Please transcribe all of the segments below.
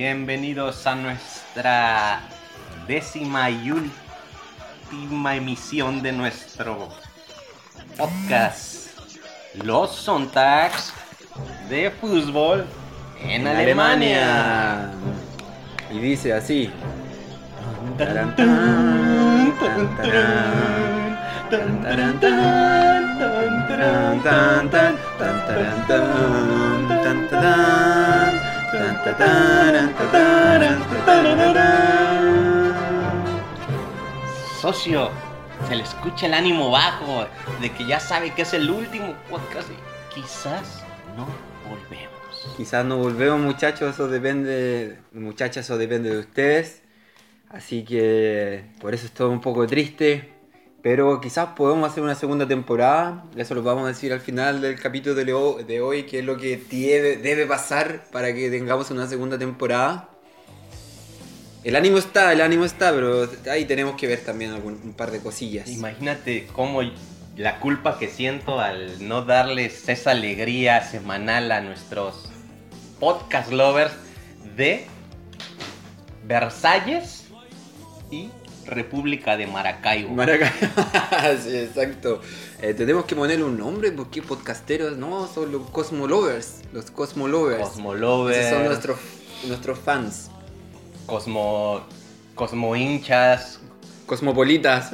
Bienvenidos a nuestra décima y última emisión de nuestro podcast Los Sontags de fútbol en, Alemania. Y dice así. Socio, se le escucha el ánimo bajo de que ya sabe que es el último podcast. Quizás no volvemos. Quizás no volvemos, muchachos, eso depende, muchachas, eso depende de ustedes. Así que por eso es todo un poco triste, pero quizás podemos hacer una segunda temporada. Eso lo vamos a decir al final del capítulo de, hoy, que es lo que debe, debe pasar para que tengamos una segunda temporada. El ánimo está, el ánimo está, pero ahí tenemos que ver también algún, un par de cosillas. Imagínate cómo la culpa que siento al no darles esa alegría semanal a nuestros podcast lovers de Versalles y República de Maracaibo. Maracay. sí, exacto. Eh, tenemos que ponerle un nombre porque podcasteros no son los Cosmolovers. Los Cosmolovers. Cosmolovers, Esos son nuestros, nuestros fans. Cosmo, Cosmo hinchas, Cosmopolitas.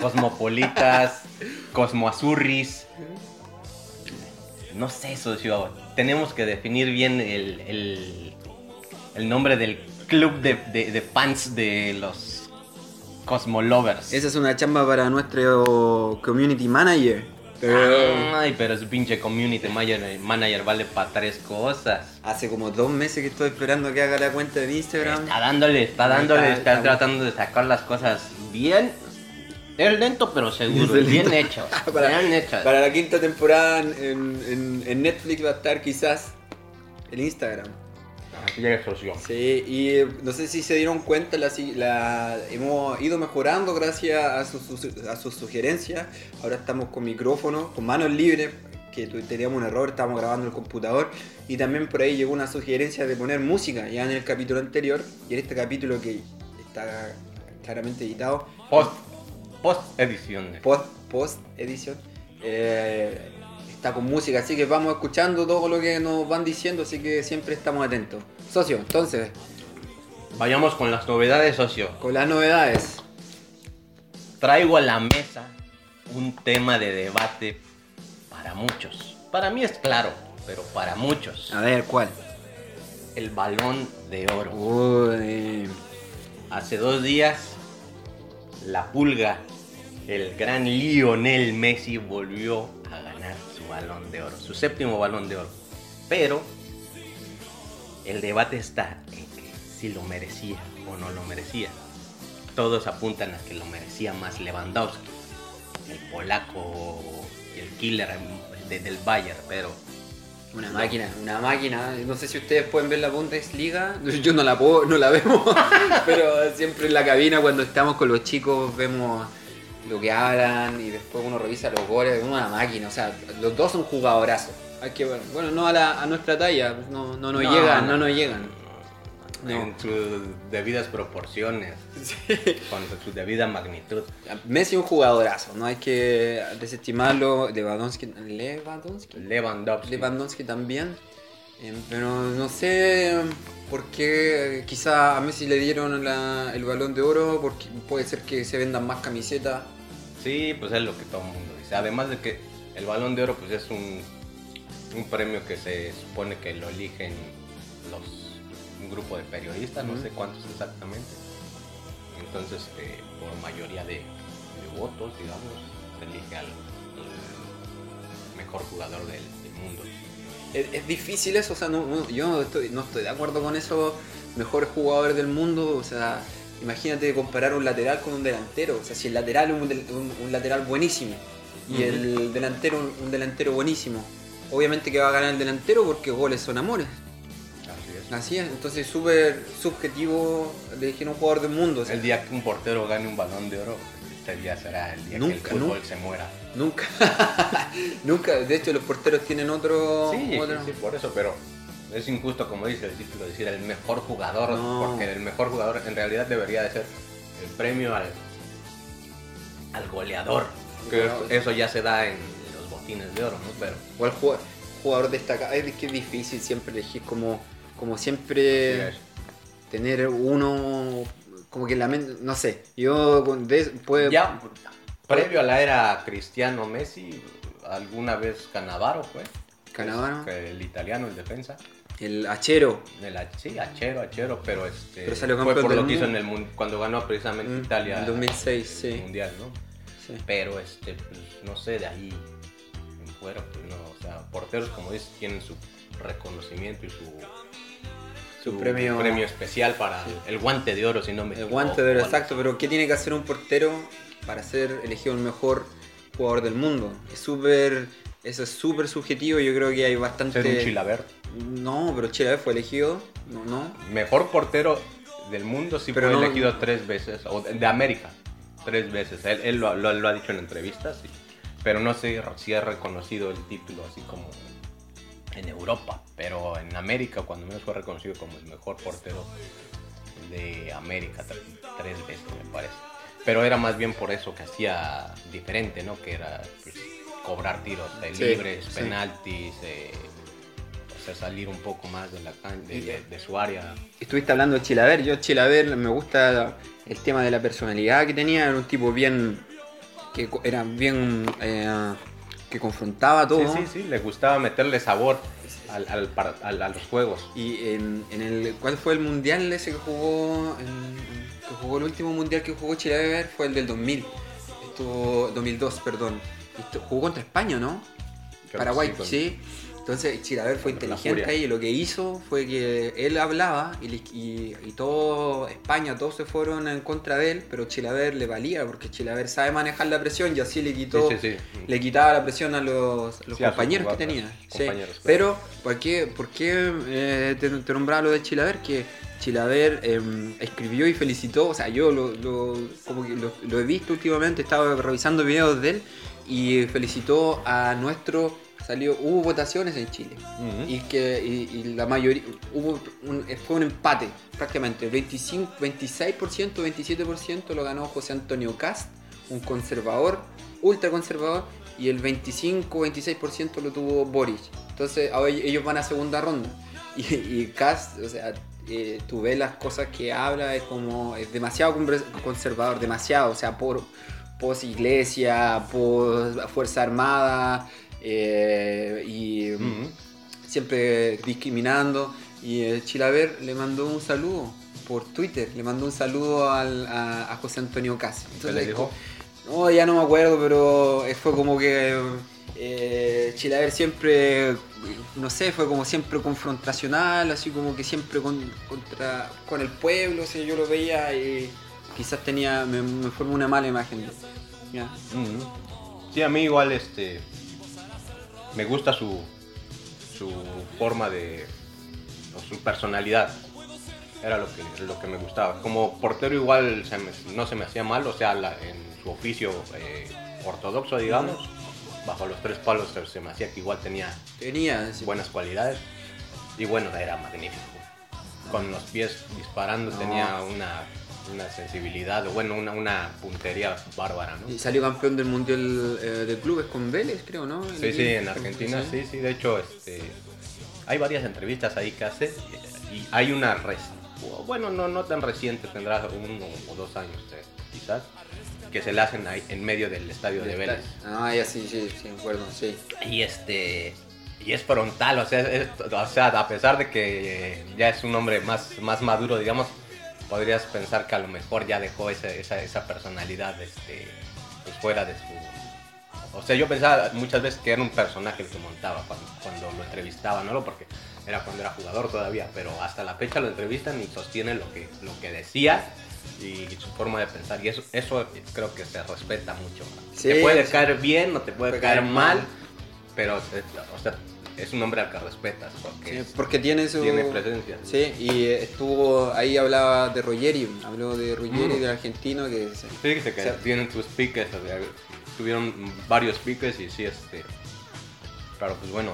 Cosmopolitas, Cosmoazurris. No sé, socio. Tenemos que definir bien el, el- el nombre del club de, de- de fans de los Cosmolovers. Esa es una chamba para nuestro community manager. Pero Ay, pero ese pinche community manager, manager vale para tres cosas. hace como dos meses que estoy esperando que haga la cuenta de Instagram. Está dándole, está dándole, Está- está, está- tratando de sacar las cosas bien. Es lento pero seguro, Es bien hecho. Para- bien hecho. Para la quinta temporada en, en- en Netflix va a estar quizás el Instagram. Es, socio. Sí, y eh, no sé si se dieron cuenta, la, hemos ido mejorando gracias a, sus- a sugerencias. Ahora estamos con micrófono, con manos libres, que teníamos un error, estábamos grabando el computador. Y también por ahí llegó una sugerencia de poner música, ya en el capítulo anterior. Y en este capítulo que está claramente editado, Post, post ediciones. post, post edición, eh, está con música. Así que vamos escuchando todo lo que nos van diciendo, así que siempre estamos atentos. Socio, entonces, Vayamos con las novedades, socio. con las novedades. Traigo a la mesa un tema de debate para muchos. Para mí es claro, pero para muchos. A ver, ¿cuál? El balón de oro. Uy, Hace dos días, la pulga, el gran Lionel Messi, volvió a ganar balón de oro, su séptimo balón de oro. Pero el debate está en que si lo merecía o no lo merecía. Todos apuntan a que lo merecía más Lewandowski, el polaco el killer de- del Bayern, pero una máquina, una máquina. No sé si ustedes pueden ver la Bundesliga. Yo no la puedo, no la vemos. pero siempre en la cabina cuando estamos con los chicos vemos lo que hablan y después uno revisa los goles. Es una máquina. O sea, los dos son jugadorazos. Hay que ver. Bueno, no a, la- a nuestra talla. No, no nos No, llegan, no, no. nos llegan. No. en sus debidas proporciones, con su debida magnitud. Messi un jugadorazo. No hay que desestimarlo. Lewandowski. Lewandowski. Lewandowski. Lewandowski también. Eh, pero no sé por qué quizá a Messi le dieron la- el balón de oro, porque puede ser que se vendan más camisetas. Sí, pues es lo que todo el mundo dice. Además de que el balón de oro pues es un, un premio que se supone que lo eligen los un grupo de periodistas, no sé cuántos exactamente. Entonces, eh, por mayoría de, de votos, digamos, se elige al, al mejor jugador del, del mundo. Es, es difícil eso, o sea, no, no- yo no estoy, no estoy de acuerdo con esos mejores jugadores del mundo, o sea, imagínate comparar un lateral con un delantero, o sea, si el lateral es un, un- un lateral buenísimo y el delantero un, un delantero buenísimo, obviamente que va a ganar el delantero porque goles son amores. Así es. Así es, entonces es súper subjetivo elegir un jugador del mundo. o sea, El día que un portero gane un balón de oro, este día será el día Nunca, que el fútbol nunca. se muera. Nunca, nunca, de hecho los porteros tienen otro... Sí, otro- sí, sí, por eso, pero es injusto, como dice el título, decir el mejor jugador, No. porque el mejor jugador en realidad debería de ser el premio al, al goleador. Que eso ya se da en los botines de oro, ¿no? Pero O al jugador, jugador destacado. Es que es difícil siempre elegir como, como siempre sí, tener uno como que la mente, no sé, yo de- puede, ya previo a la era Cristiano Messi, alguna vez Canavaro fue. Es El italiano, el defensa. el Achero, El, sí, Achero, Achero, pero este Pero salió fue por del lo que hizo en el cuando ganó precisamente Mm, Italia en 2006, el sí. mundial, ¿no? sí. Pero este, pues, no sé, de ahí en fuera, pues no, o sea, porteros como dices tienen su reconocimiento y su, Su premio- especial para el guante de oro, si no me El guante de oro, exacto, pero ¿qué tiene que hacer un portero para ser elegido el mejor jugador del mundo? Es súper, eso es súper subjetivo, yo creo que hay bastante... Ser un Chilavert. No, pero Chilaver fue elegido, no, no. Mejor portero del mundo sí Pero fue no- elegido tres veces, o de América, tres veces. Él, él lo, lo- lo ha dicho en entrevistas, sí. pero no sé si ha reconocido el título así como en Europa, pero en América cuando menos fue reconocido como el mejor portero de América tre- tres veces me parece. Pero era más bien por eso que hacía diferente, ¿no? Que era pues, cobrar tiros de Sí, libres, penaltis, eh, hacer salir un poco más de, la de- de- de su área. Estuviste hablando de Chilaver, yo Chilaver me gusta el tema de la personalidad que tenía, era un tipo bien, que era bien, eh, que confrontaba todo. Sí, sí, sí, le gustaba meterle sabor al, al al- a los juegos. Y en, en el, ¿cuál fue el mundial ese que jugó, en- que jugó el último mundial que jugó Chilaver? Fue el del 2000, estuvo, 2002, perdón. Jugó contra España, ¿no? Paraguay, sí. Entonces Chilaver fue inteligente ahí y lo que hizo fue que él hablaba y, le- y, y todo España, todos se fueron en contra de él, pero Chilaver le valía porque Chilaver sabe manejar la presión y así le quitó, Sí, sí, sí. le quitaba la presión a los, a compañeros que tenía. Sí. compañeros, claro. Pero, ¿por qué, por qué eh, te, te nombraba lo de Chilaver? Que Chilaver eh, escribió y felicitó, o sea, yo lo, lo- como que lo, lo he visto últimamente, estaba revisando videos de él y felicitó a nuestro... Salió, hubo votaciones en Chile y que y, y la mayoría hubo un, fue un empate prácticamente 25 26% 27% lo ganó José Antonio Cast un conservador ultra conservador y el 25 26% lo tuvo Boris entonces ahora ellos van a segunda ronda. Y, y Cast o sea eh, tú ves las cosas que habla es como es demasiado conservador demasiado o sea por pos iglesia por fuerza armada eh, y Ujú. siempre discriminando. Y eh, Chilaver le mandó un saludo por Twitter, le mandó un saludo al- a, a José Antonio Casi. ¿Qué le dijo? No, ya no me acuerdo, pero fue como que eh, Chilaver siempre, no sé, fue como siempre confrontacional, así como que siempre con, contra, con el pueblo, o sea, yo lo veía y quizás tenía, me, me formó una mala imagen. Sí, a mí igual este me gusta su su forma de o su personalidad. Era lo que lo que me gustaba. Como portero igual se me- no se me hacía mal, o sea, la- en su oficio eh, ortodoxo, digamos, bajo los tres palos se, me hacía que igual tenía Tenía, sí. buenas cualidades y bueno, era magnífico. Con los pies disparando No. tenía una, una sensibilidad, bueno, una, una puntería bárbara, ¿no? Y salió campeón del Mundial eh, de Clubes con Vélez, creo, ¿no? El Sí, sí, en Argentina, sí, sí, de hecho, este, hay varias entrevistas ahí que hace y hay una, res- bueno, no, no tan reciente, tendrá uno o dos años eh, quizás, que se le hacen ahí en medio del estadio de Vélez. Ah, ya sí, sí, sí, me acuerdo, sí. Y este, y es frontal, o sea, es- o sea, a pesar de que ya es un hombre más, más maduro, digamos, podrías pensar que a lo mejor ya dejó esa, esa, esa personalidad este, pues fuera de su... O sea, yo pensaba muchas veces que era un personaje el que montaba cuando, cuando lo entrevistaba, ¿no? Porque era cuando era jugador todavía, pero hasta la fecha lo entrevistan y sostiene lo que, lo que decía y su forma de pensar. Y eso, eso creo que se respeta mucho. Sí, te puede sí. caer bien, no te puede Puede caer caer mal, mal. pero o sea, es un hombre al que respetas porque Sí, es- porque tiene su... tiene presencia. Sí, y eh, estuvo, ahí hablaba de Ruggeri, habló de Ruggeri, Mm. del argentino, que se- Sí, que, tienen sus piques, o sea, tuvieron varios piques y sí, este. Claro, pues bueno.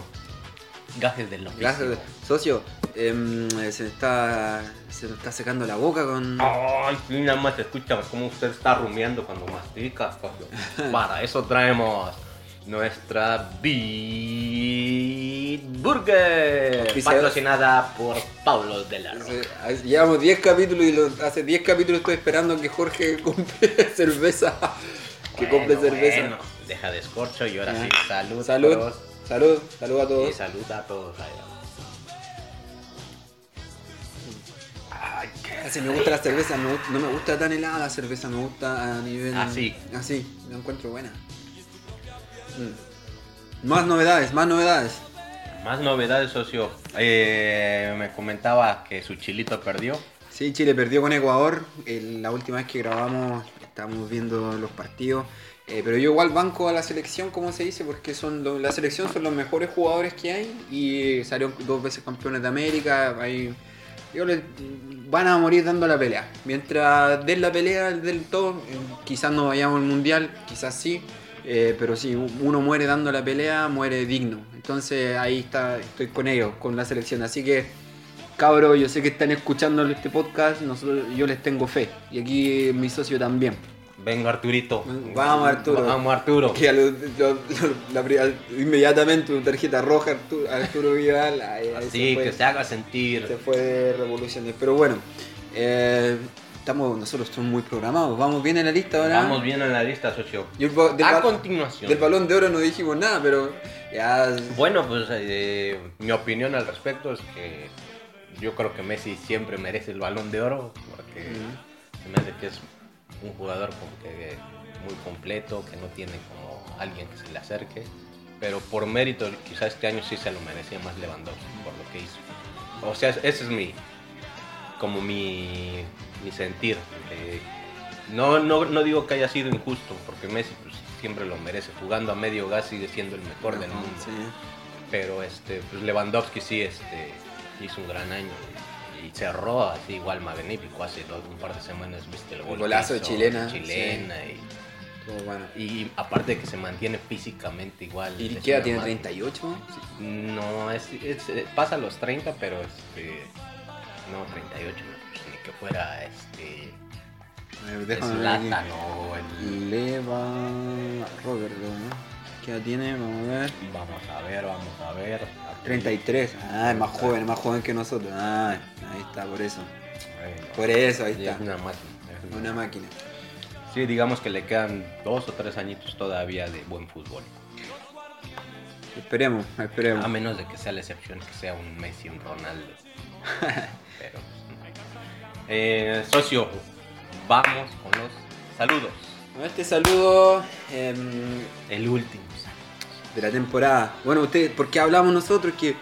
Gajes del oficio. Gracias, socio. Em, se, me está, se me está secando la boca con. Ay, sí, nada más se escucha cómo usted está rumiando cuando mastica. Para eso traemos nuestra Beat Burger, patrocinada por Pablo de la Roca. Llevamos 10 capítulos y hace 10 capítulos estoy esperando que Jorge compre cerveza. Que compre Bueno, cerveza. bueno, deja de escorcho y ahora Ah. sí, salud. Salud, todos. salud, salud a Y todos. salud a todos allá. Así me gusta la cerveza, me no me gusta tan helada la cerveza, me gusta a nivel. Así. Así, la encuentro buena. Mm. Más novedades, más novedades. Más novedades, socio. Eh, me comentaba que su chilito perdió. Sí, Chile perdió con Ecuador. El- la última vez que grabamos estábamos viendo los partidos. Eh, pero yo igual banco a la selección, como se dice, porque son lo- la selección son los mejores jugadores que hay y salieron dos veces campeones de América. Hay, yo les- van a morir dando la pelea. Mientras den la pelea del todo, eh, quizás no vayamos al mundial, quizás sí. eh, pero si uno muere dando la pelea, muere digno. Entonces ahí está, estoy con ellos, con la selección. Así que Cabros, yo sé que están escuchando este podcast, nosotros, yo les tengo fe. Y aquí mi socio también. Venga, Arturito. Vamos, Arturo. Vamos, Arturo. Que lo- lo- lo- inmediatamente una tarjeta roja Arturo, Arturo Vidal. ahí- Así, fue, que se haga sentir. se fue de revoluciones. Pero bueno, eh, estamos, nosotros estamos muy programados. Vamos bien en la lista ahora. Vamos bien en la lista, socio. Del, A continuación. del balón de oro no dijimos nada, pero ya. Bueno, pues eh, mi opinión al respecto es que yo creo que Messi siempre merece el balón de oro porque se me hace que es un jugador como que muy completo, que no tiene como alguien que se le acerque. Pero por mérito, quizás este año sí se lo merecía más Lewandowski por lo que hizo. O sea, ese es mi, como mi, mi sentir. eh, no, no, no digo que haya sido injusto, porque Messi pues, siempre lo merece. Jugando a medio gas sigue siendo el mejor del mundo. sí. Pero este, pues Lewandowski sí este, hizo un gran año. Y cerró así igual magnífico. Hace dos, un par de semanas viste el que golazo de chilena, Chilena bueno. y, aparte de que se mantiene físicamente igual. ¿Y qué edad tiene? ma- ¿38? No, es, es- eh, pasa los 30, pero este. No, 38, no, pues, ni que fuera este. Déjame. Zlatan o el. Leva Robert, ¿no? ¿Qué edad tiene? Vamos a ver. Vamos a ver, vamos a ver. 33. Ah, es más joven, más joven que nosotros. Ah, ahí está, por eso. Bueno, Por eso, ahí está. Es una máquina. es una- Una máquina. Sí, digamos que le quedan dos o tres añitos todavía de buen fútbol. Esperemos, esperemos. A menos de que sea la excepción, que sea un Messi, un Ronaldo. Pero. Eh, socio, vamos con los saludos. Este saludo em, El último. De la temporada. Bueno, ustedes, ¿por qué hablamos nosotros? Que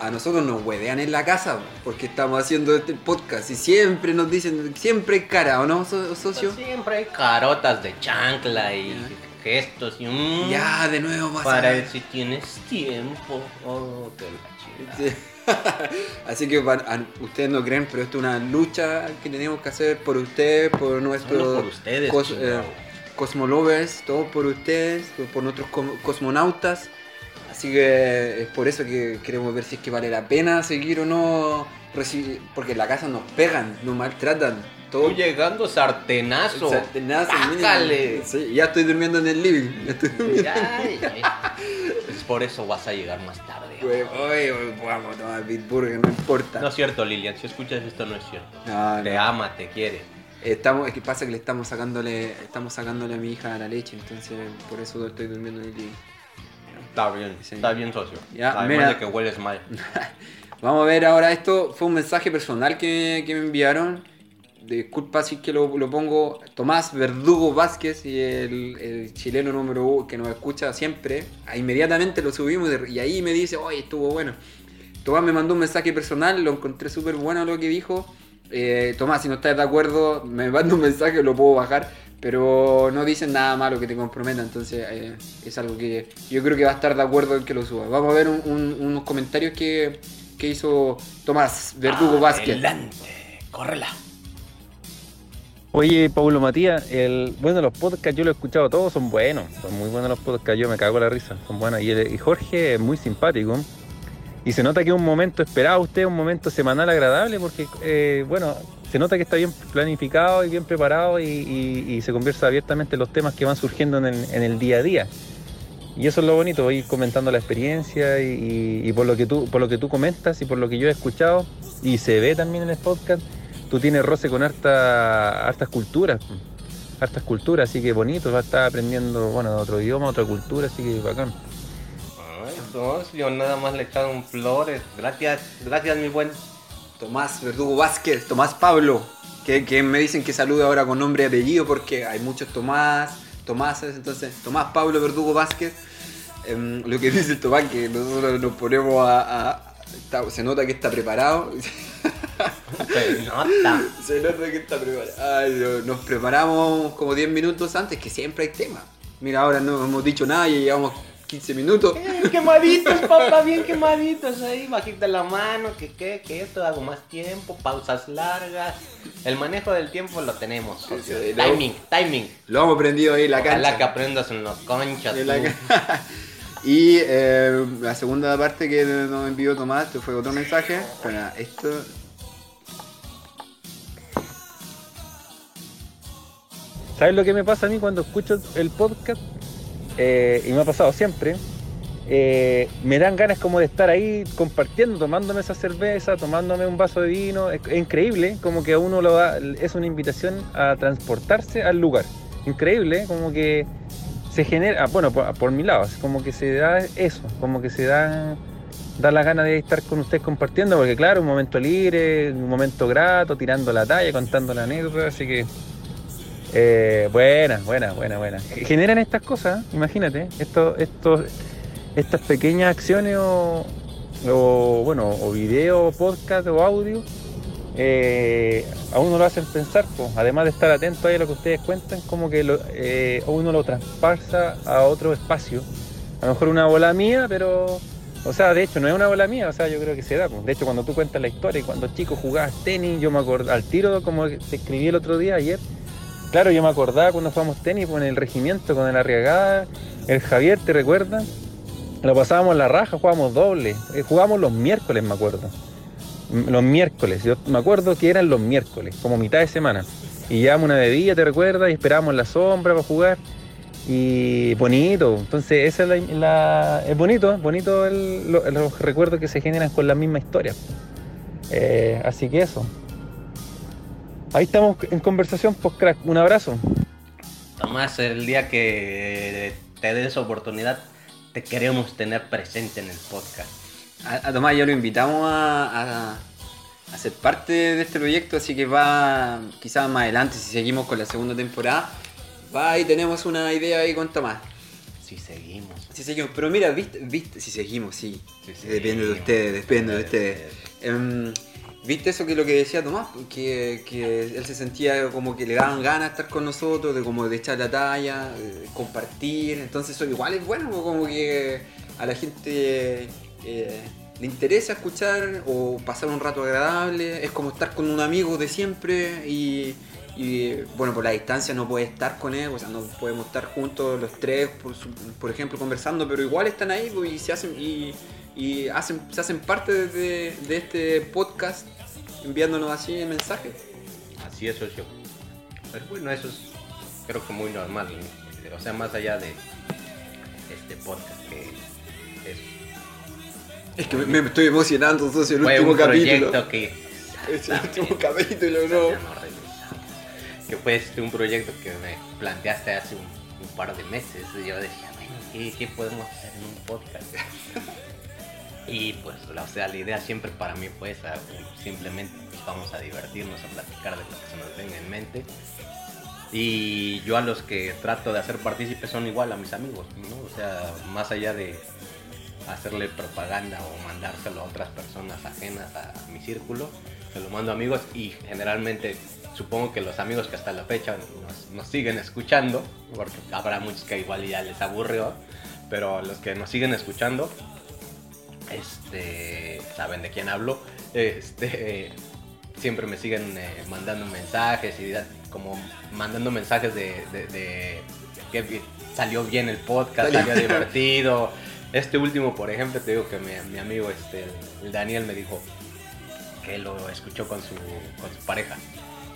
a nosotros nos huevean en la casa porque estamos haciendo este podcast y siempre nos dicen, siempre hay cara, ¿o no, so- socio? Siempre hay carotas de chancla y gestos y un. Ya, de nuevo pasa. Para ver si tienes tiempo. Oh, que la. Sí. Así que ustedes no creen, pero esto es una lucha que tenemos que hacer por ustedes, por nuestros por ustedes, cos- eh, cosmolovers, todo por ustedes, por, nuestros cosmonautas. Así que es por eso que queremos ver si es que vale la pena seguir o no, porque en la casa nos pegan, nos maltratan. Todo Tú llegando sartenazo. Sartenazo. Sí, ya estoy durmiendo en el living. estoy. Ay, ay. Es por eso vas a llegar más tarde. Güey, vamos a tomar no importa. No es cierto, Lilian. Si escuchas esto, no es cierto. No, no. Te ama, te quiere. Estamos, es que pasa que le estamos sacándole, estamos sacándole a mi hija la leche, entonces por eso estoy durmiendo en el living. Está bien, Sí. está bien, socio. Ya, Además mira. de que hueles mal. Vamos a ver ahora esto, fue un mensaje personal que, que me enviaron. Disculpa si es que lo, lo pongo. Tomás Verdugo Vázquez y el, el chileno número uno que nos escucha siempre. ah, Inmediatamente lo subimos y, y ahí me dice, oye, estuvo bueno. Tomás me mandó un mensaje personal, lo encontré súper bueno lo que dijo. Eh, Tomás, si no estás de acuerdo, me manda un mensaje, lo puedo bajar. Pero no dicen nada malo que te comprometa, entonces eh, es algo que yo creo que va a estar de acuerdo en que lo suba. Vamos a ver un- un- unos comentarios que, que hizo Tomás Verdugo Vázquez. Adelante, córrela. Oye, Paulo Matías, el, bueno, los podcasts yo los he escuchado todos, son buenos, son muy buenos los podcasts, yo me cago en la risa, son buenos. Y, el- y Jorge es muy simpático. Y se nota que es un momento esperado usted, un momento semanal agradable, porque, eh, bueno, se nota que está bien planificado y bien preparado y, se conversa abiertamente en los temas que van surgiendo en el, en el día a día. Y eso es lo bonito, voy comentando la experiencia y, por, lo que tú, por lo que tú comentas y por lo que yo he escuchado y se ve también en el podcast, tú tienes roce con harta, hartas culturas, hartas culturas, así que bonito, vas a estar aprendiendo, bueno, otro idioma, otra cultura, así que bacán. Yo nada más le he echado un flores. Gracias, gracias mi buen. Tomás Verdugo Vázquez, Tomás Pablo, que, que me dicen que salude ahora con nombre y apellido porque hay muchos Tomás, Tomáses, entonces Tomás Pablo Verdugo Vázquez. Em, lo que dice el Tomás, que nosotros nos ponemos a... a- está- se nota que está preparado. Se nota. se nota que está preparado. Ay, Dios, nos preparamos como 10 minutos antes, que siempre hay tema. Mira, ahora no hemos dicho nada y llevamos 15 minutos. Bien quemaditos, papá, bien quemaditos ahí, bajita la mano, que qué, que esto, hago más tiempo, pausas largas. El manejo del tiempo lo tenemos. sí, timing, timing. Lo hemos aprendido ahí en la Ojalá cancha. que aprendas en los conchas. En la tú. ca- y eh, la segunda parte que nos envió Tomás esto fue otro mensaje. Espera, esto. ¿Sabes lo que me pasa a mí cuando escucho el podcast? Eh, y me ha pasado siempre. eh, me dan ganas como de estar ahí compartiendo, tomándome esa cerveza, tomándome un vaso de vino. Es, es increíble, como que a uno es una invitación a transportarse al lugar. Increíble, como que se genera, ah, bueno, por, por mi lado, como que se da eso, como que se da, da la gana de estar con ustedes compartiendo, porque claro, un momento libre, un momento grato, tirando la talla, contando la anécdota, así que eh, buena, buena, buena, buena. Generan estas cosas, imagínate, estos, estos, estas pequeñas acciones o, o, bueno, o video, podcast o audio, eh, a uno lo hacen pensar, además de estar atento a lo que ustedes cuentan, como que lo, eh, uno lo traspasa a otro espacio. A lo mejor una bola mía, pero, o sea, de hecho no es una bola mía, o sea, yo creo que se da. De hecho, cuando tú cuentas la historia y cuando chico jugabas tenis, yo me acuerdo, al tiro, como te escribí el otro día, ayer, Claro, yo me acordaba cuando jugamos tenis con el regimiento, con el Arriagada, el Javier, ¿te recuerdas? Lo pasábamos la raja, jugábamos doble. Eh, jugábamos los miércoles, me acuerdo. Los miércoles, yo me acuerdo que eran los miércoles, como mitad de semana. Y llevábamos una bebida, ¿te recuerdas? Y esperábamos la sombra para jugar. Y bonito, entonces es la, es bonito, bonito el- lo- los recuerdos que se generan con la misma historia. Eh, así que eso. Ahí estamos en conversación, pues crack, un abrazo. Tomás, el día que te des oportunidad, te queremos tener presente en el podcast. A, a Tomás ya lo invitamos a, a- a ser parte de este proyecto, así que va quizás más adelante, si seguimos con la segunda temporada, va y tenemos una idea ahí con Tomás. Si seguimos. Si seguimos, pero mira, viste, viste, si seguimos, sí. Si depende de ustedes, depende de ustedes. Em, ¿Viste eso que lo que decía Tomás? Que, que él se sentía como que le daban ganas de estar con nosotros, de como de echar la talla, compartir. Entonces eso igual es bueno, como que a la gente eh, le interesa escuchar o pasar un rato agradable. Es como estar con un amigo de siempre y, bueno, por la distancia no puede estar con él, o sea, no podemos estar juntos los tres, por, por ejemplo, conversando, pero igual están ahí pues, y se hacen y hacen, se hacen parte de, de este podcast enviándonos así mensajes. Así es, socio. Pero bueno, eso es creo que muy normal. ¿no? O sea, más allá de este podcast que es Es que me, me estoy emocionando, socio, el fue último un capítulo. que Es el último capítulo, no. Que fue este, un proyecto que me planteaste hace un, un par de meses y yo decía bueno ¿qué, qué podemos hacer en un podcast y pues o sea, la idea siempre para mí fue simplemente pues, vamos a divertirnos a platicar de lo que se nos venga en mente y yo a los que trato de hacer partícipes son igual a mis amigos ¿no? o sea más allá de hacerle propaganda o mandárselo a otras personas ajenas a mi círculo. Se lo mando a amigos y generalmente supongo que los amigos que hasta la fecha nos siguen escuchando, porque habrá muchos que igual ya les aburrió, pero los que nos siguen escuchando, este, saben de quién hablo, este, siempre me siguen eh, mandando mensajes y como mandando mensajes de, de- de que salió bien el podcast, Salió- divertido, Este último, por ejemplo, te digo que mi, mi amigo este, el Daniel me dijo que lo escuchó con su, con su pareja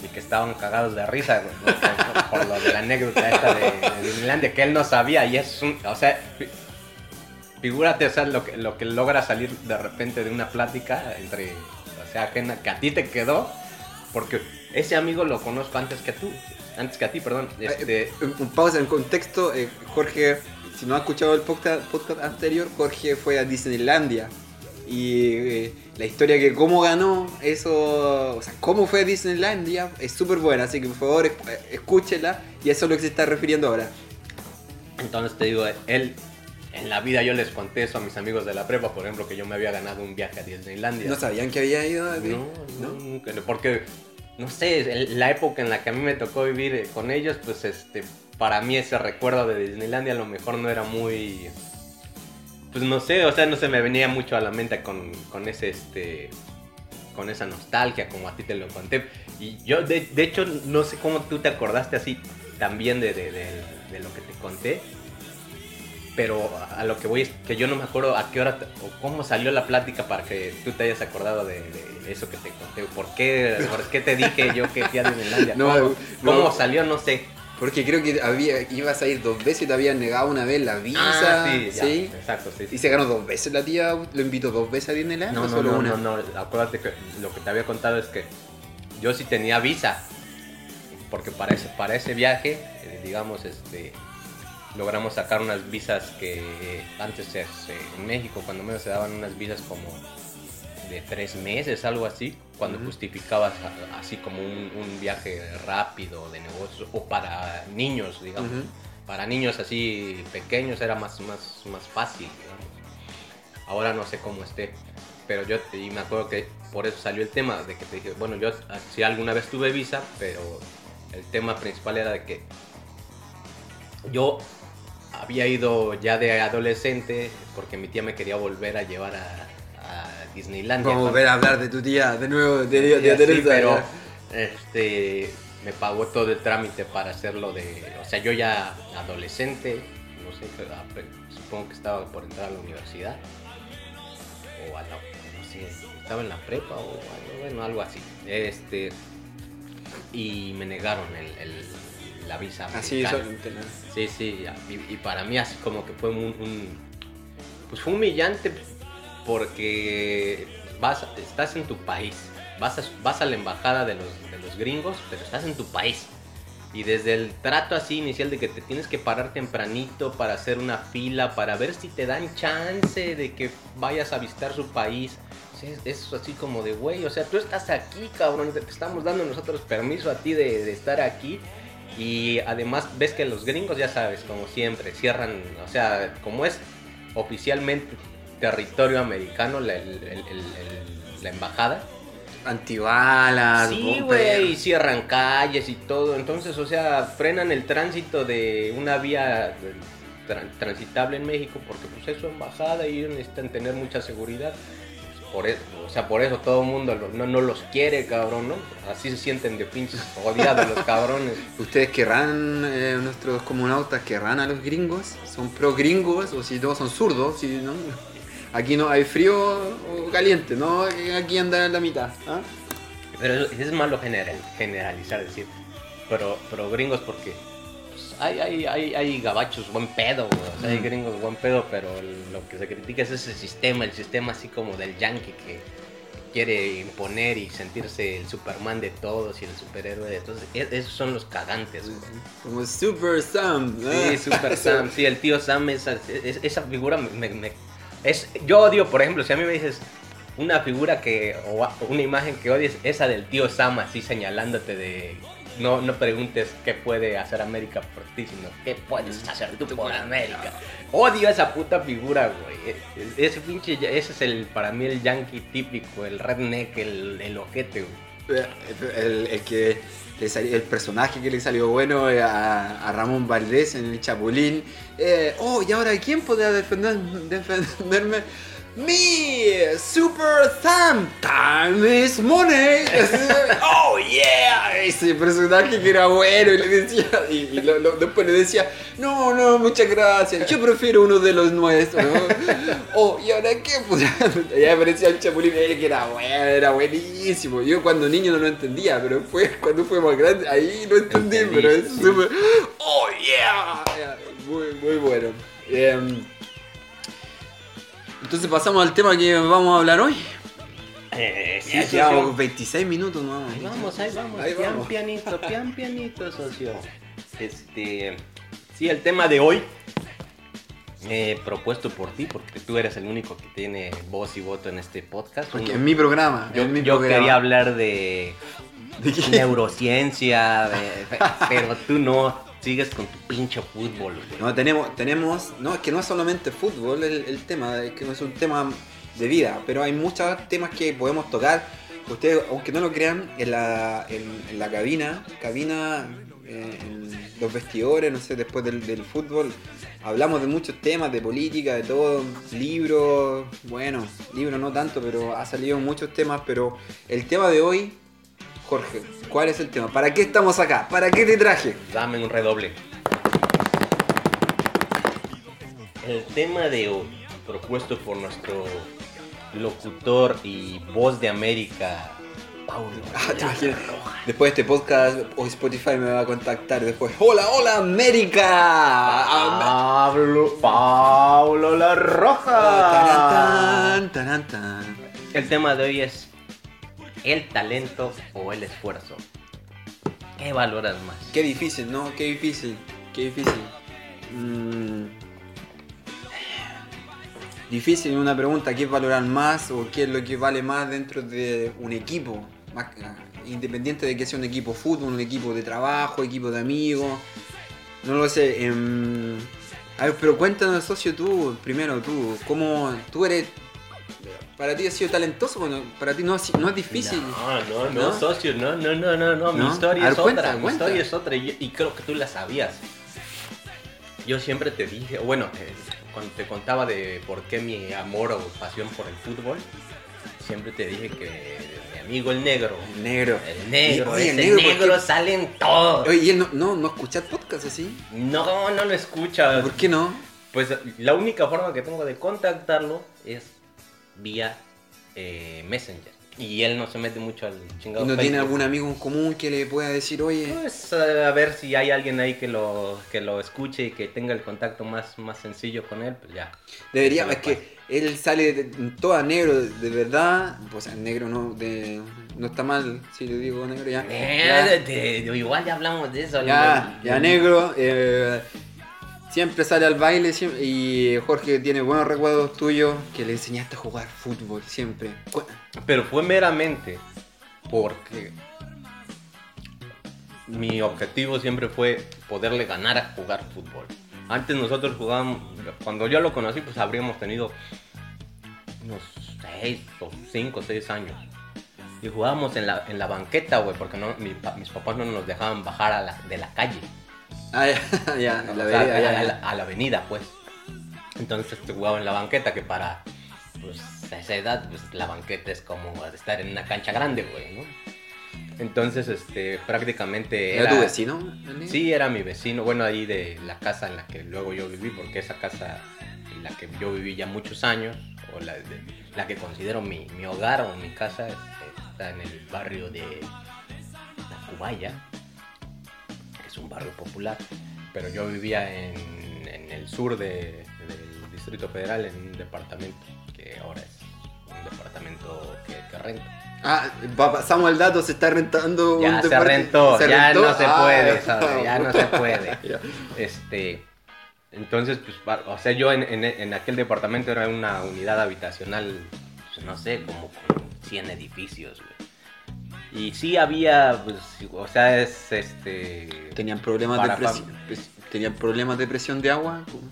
y que estaban cagados de risa por, por lo de la anécdota esta de, que él no sabía y es un, o sea, figúrate, o sea, lo que, lo que logra salir de repente de una plática entre, o sea, ajena, que a ti te quedó, porque ese amigo lo conozco antes que tú, antes que a ti, perdón, este, Un, un pausa en contexto. eh, Jorge, si no ha escuchado el podcast, podcast anterior, Jorge fue a Disneylandia. Y eh, la historia que cómo ganó eso, o sea, cómo fue Disneylandia es súper buena. Así que por favor, esc- eh, escúchela. Y eso es lo que se está refiriendo ahora. Entonces te digo, él, en la vida yo les conté eso a mis amigos de la prepa, por ejemplo, que yo me había ganado un viaje a Disneylandia. ¿No sabían que había ido? a- No, no, nunca, porque, no sé, la época en la que a mí me tocó vivir eh, con ellos, pues este, para mí ese recuerdo de Disneylandia a lo mejor no era muy... Pues no sé, o sea, no se me venía mucho a la mente con, con ese, este, con esa nostalgia, como a ti te lo conté. Y yo, de, de hecho, no sé cómo tú te acordaste así también de- de- de lo que te conté. Pero a lo que voy es que yo no me acuerdo a qué hora o cómo salió la plática para que tú te hayas acordado de, de eso que te conté. ¿Por qué, ¿Por qué te dije yo que fui a Disneylandia? No, ¿Cómo, no. cómo salió? No sé. Porque creo que había, ibas a ir dos veces y te habían negado una vez la visa. Ah, sí, ya, ¿sí? exacto, sí. Y se ganó dos veces la tía, lo invitó dos veces a Disneyland No, o no, solo no, una. no, no, acuérdate que lo que te había contado es que yo sí tenía visa, porque para ese, para ese viaje, eh, digamos, este, logramos sacar unas visas que antes se- se- en México, cuando menos se daban unas visas como de tres meses, algo así, cuando justificabas a- así como un, un viaje rápido de negocios o para niños, digamos. Para niños así pequeños era más, más, más fácil, digamos. Ahora no sé cómo esté. Pero yo, y me acuerdo que por eso salió el tema, de que te dije, bueno, yo sí alguna vez tuve visa, pero el tema principal era de que yo había ido ya de adolescente, porque mi tía me quería volver a llevar a, a Disneylandia. Vamos a volver a hablar de tu tía de nuevo, de, de, Sí, de pero ya. este me pagó todo el trámite para hacerlo de, o sea, yo ya adolescente, no sé, supongo que estaba por entrar a la universidad o a la, no sé, estaba en la prepa o algo, bueno, algo así. Este y me negaron el, el- la visa. Así ¿no? Sí, sí, y, y para mí así como que fue un, un- pues fue humillante porque vas, estás en tu país, vas a, vas a la embajada de los, de los gringos, pero estás en tu país. Y desde el trato así inicial de que te tienes que parar tempranito para hacer una fila, para ver si te dan chance de que vayas a visitar su país. Es- es así como de, güey, o sea, tú estás aquí, cabrón, te te estamos dando nosotros permiso a ti de, de estar aquí. Y además ves que los gringos, ya sabes, como siempre, cierran, o sea, como es oficialmente territorio americano la, el- el- el- el- la embajada. Antibalas, Sí, güey, y cierran calles y todo. Entonces, o sea, frenan el tránsito de una vía tran- transitable en México porque pues es su embajada y ellos necesitan tener mucha seguridad. Por eso, o sea, por eso todo el mundo lo- no, no los quiere, cabrón, ¿no? Así se sienten de pinches odiados los cabrones. ¿Ustedes querrán, eh, nuestros comunautas, querrán a los gringos? ¿Son pro gringos o si no son zurdos? Si no, aquí no hay frío o caliente, ¿no? Aquí anda en la mitad. ¿ah? Pero es, es malo general, generalizar, decir, pero, pero gringos porque pues, hay, hay, hay, hay gabachos buen pedo, güey, o sea, hay gringos buen pedo, pero lo que se critica es ese sistema, el sistema así como del yankee que quiere imponer y sentirse el Superman de todos y el superhéroe de todos. E- esos son los cagantes, güey. Como Super Sam. ¿no? Sí, Super Sam, sí, el tío Sam, esa, es- esa figura me, es, yo odio, por ejemplo, si a mí me dices una figura que, o una imagen que odies, esa del tío Sam así señalándote de, no, no preguntes qué puede hacer América por ti, sino qué puedes hacer tú por América. Odio esa puta figura, güey. Ese pinche, ese es el, para mí el yankee típico, el redneck, el, el ojete, güey. El, el que le salió- el personaje que le salió bueno eh, a, a Ramón Valdés en el Chapulín. Eh, oh, y ahora ¿quién podrá defender, defenderme? Me, Super Sam, time is money. oh yeah, ese personaje que era bueno y le decía, y, y lo- lo- después le decía, no, no, muchas gracias, yo prefiero uno de los nuestros. oh, y ahora qué, pues ya aparecía el Chapulín, eh, que era bueno, era buenísimo. Yo cuando niño no lo entendía, pero después cuando fue más grande, ahí lo entendí, pero es súper, oh yeah, muy, muy bueno. Em, entonces pasamos al tema que vamos a hablar hoy. Eh, sí, Ya socio. llevamos 26 minutos, ¿no? Ahí vamos, ahí vamos. Ahí pian vamos. pianito, pian pianito, socio. Este, sí, el tema de hoy eh, propuesto por ti, porque tú eres el único que tiene voz y voto en este podcast. Porque Uno- en mi programa. yo en mi yo programa. quería hablar de neurociencia, de- pero tú no, sigues con tu pinche fútbol. No, tenemos, tenemos, no, es que no es solamente fútbol el, tema, es que no es un tema de vida, pero hay muchos temas que podemos tocar. Ustedes, aunque no lo crean, en la, en, la cabina, cabina, eh, los vestidores, no sé, después del, del fútbol, hablamos de muchos temas, de política, de todo, libros, bueno, libros no tanto, pero ha salido muchos temas, pero el tema de hoy, Jorge, ¿cuál es el tema? ¿Para qué estamos acá? ¿Para qué te traje? Dame un redoble. El tema de hoy, propuesto por nuestro locutor y voz de América, Paulo. Ah, te. Después de este podcast, o Spotify me va a contactar después. ¡Hola, hola, América! Pablo, Paulo La Roja. Tarantán, tarantán. El tema de hoy es el talento o el esfuerzo. ¿Qué valoras más? Qué difícil, ¿no? Qué difícil, qué difícil. Mm. Difícil una pregunta, ¿qué es valorar más o qué es lo que vale más dentro de un equipo? Independiente de que sea un equipo de fútbol, un equipo de trabajo, equipo de amigos. No lo sé. em, pero cuéntanos, socio, tú, primero tú, ¿cómo tú eres... Para ti has sido talentoso, bueno, para ti no, ha si- no es difícil. No, no, no, ¿No? socio, no, no, no, no, no, mi historia es cuenta, otra, mi cuenta. historia es otra y, y creo que tú la sabías. Yo siempre te dije, bueno, eh, cuando te contaba de por qué mi amor o pasión por el fútbol, siempre te dije que mi amigo el negro, Negro. el negro, Oye, el negro, negro, ¿por qué? sale en todo. Oye, ¿y él no, no, no escuchas podcast así? No, no lo escucha. ¿Por qué no? Pues la única forma que tengo de contactarlo es vía eh, Messenger. Y él no se mete mucho al ¿Y chingado. no tiene algún amigo en común que le pueda decir, oye, Pues a ver si hay alguien ahí que lo, que lo escuche y que tenga el contacto más, más sencillo con él, pues ya. debería, es que él sale de, toda negro de, de verdad, pues el negro no, de, no está mal, si le digo negro ya. Eh, ya, de- de- igual ya hablamos de eso. ya, ya negro, eh, siempre sale al baile siempre- y Jorge tiene buenos recuerdos tuyos que le enseñaste a jugar fútbol siempre. Pero fue meramente porque mi objetivo siempre fue poderle ganar a jugar fútbol. Antes nosotros jugábamos, cuando yo lo conocí, pues habríamos tenido unos 6 o 5 o 6 años. Y jugábamos en la, en la banqueta, güey, porque no, mis papás no nos dejaban bajar de la calle. Ah, ya, ya, O la sea, vereda, a, ya, a ya. la, a la avenida, pues. Entonces te jugaba en la banqueta, que para pues, a esa edad, pues la banqueta es como estar en una cancha grande, güey, ¿no? Entonces, este, prácticamente ¿Era tu vecino? Sí, era mi vecino, bueno, ahí de la casa en la que luego yo viví, porque esa casa en la que yo viví ya muchos años, o la, de- la que considero mi, mi hogar o mi casa, este, está en el barrio de Tacubaya, que es un barrio popular, pero yo vivía en, en el sur de- del Distrito Federal, en un departamento, que ahora es un departamento que, que rento. Ah, pa- pasamos el dato, se está rentando Ya un se rentó, ¿se ya rentó? no se Ah, puede, ¿sabes? ya no se puede. Este, entonces, pues, o sea, yo en, en- en aquel departamento era una unidad habitacional, pues, no sé, como con 100 edificios, güey. Y sí había, pues, o sea, es este... ¿Tenían problemas de presión? ¿Tenían problemas de presión de agua? pues,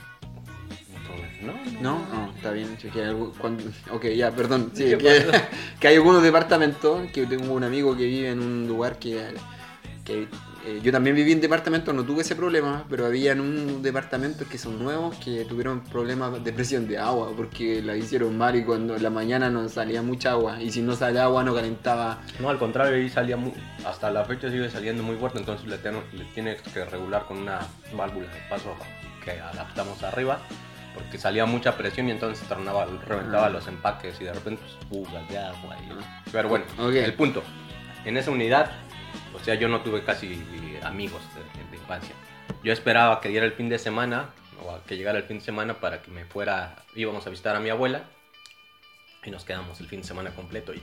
no, No, no, está bien. ok, ya, perdón. Sí, ¿Qué que, hay algunos departamentos que tengo un amigo que vive en un lugar que, que eh, yo también viví en departamento, no tuve ese problema, pero había en un departamento que son nuevos que tuvieron problemas de presión de agua porque la hicieron mal y cuando en la mañana no salía mucha agua y si no salía agua no calentaba. No, al contrario, ahí salía muy, hasta la fecha sigue saliendo muy fuerte, entonces le, ten- le tienes que regular con una válvula de paso que adaptamos arriba, porque salía mucha presión y entonces tornaba, reventaba Ah. los empaques y de repente pues, fugas de agua. y- Pero bueno, Ok. el punto, en esa unidad, o sea, yo no tuve casi amigos de, de infancia. Yo esperaba que diera el fin de semana, o que llegara el fin de semana para que me fuera, íbamos a visitar a mi abuela y nos quedamos el fin de semana completo. Y,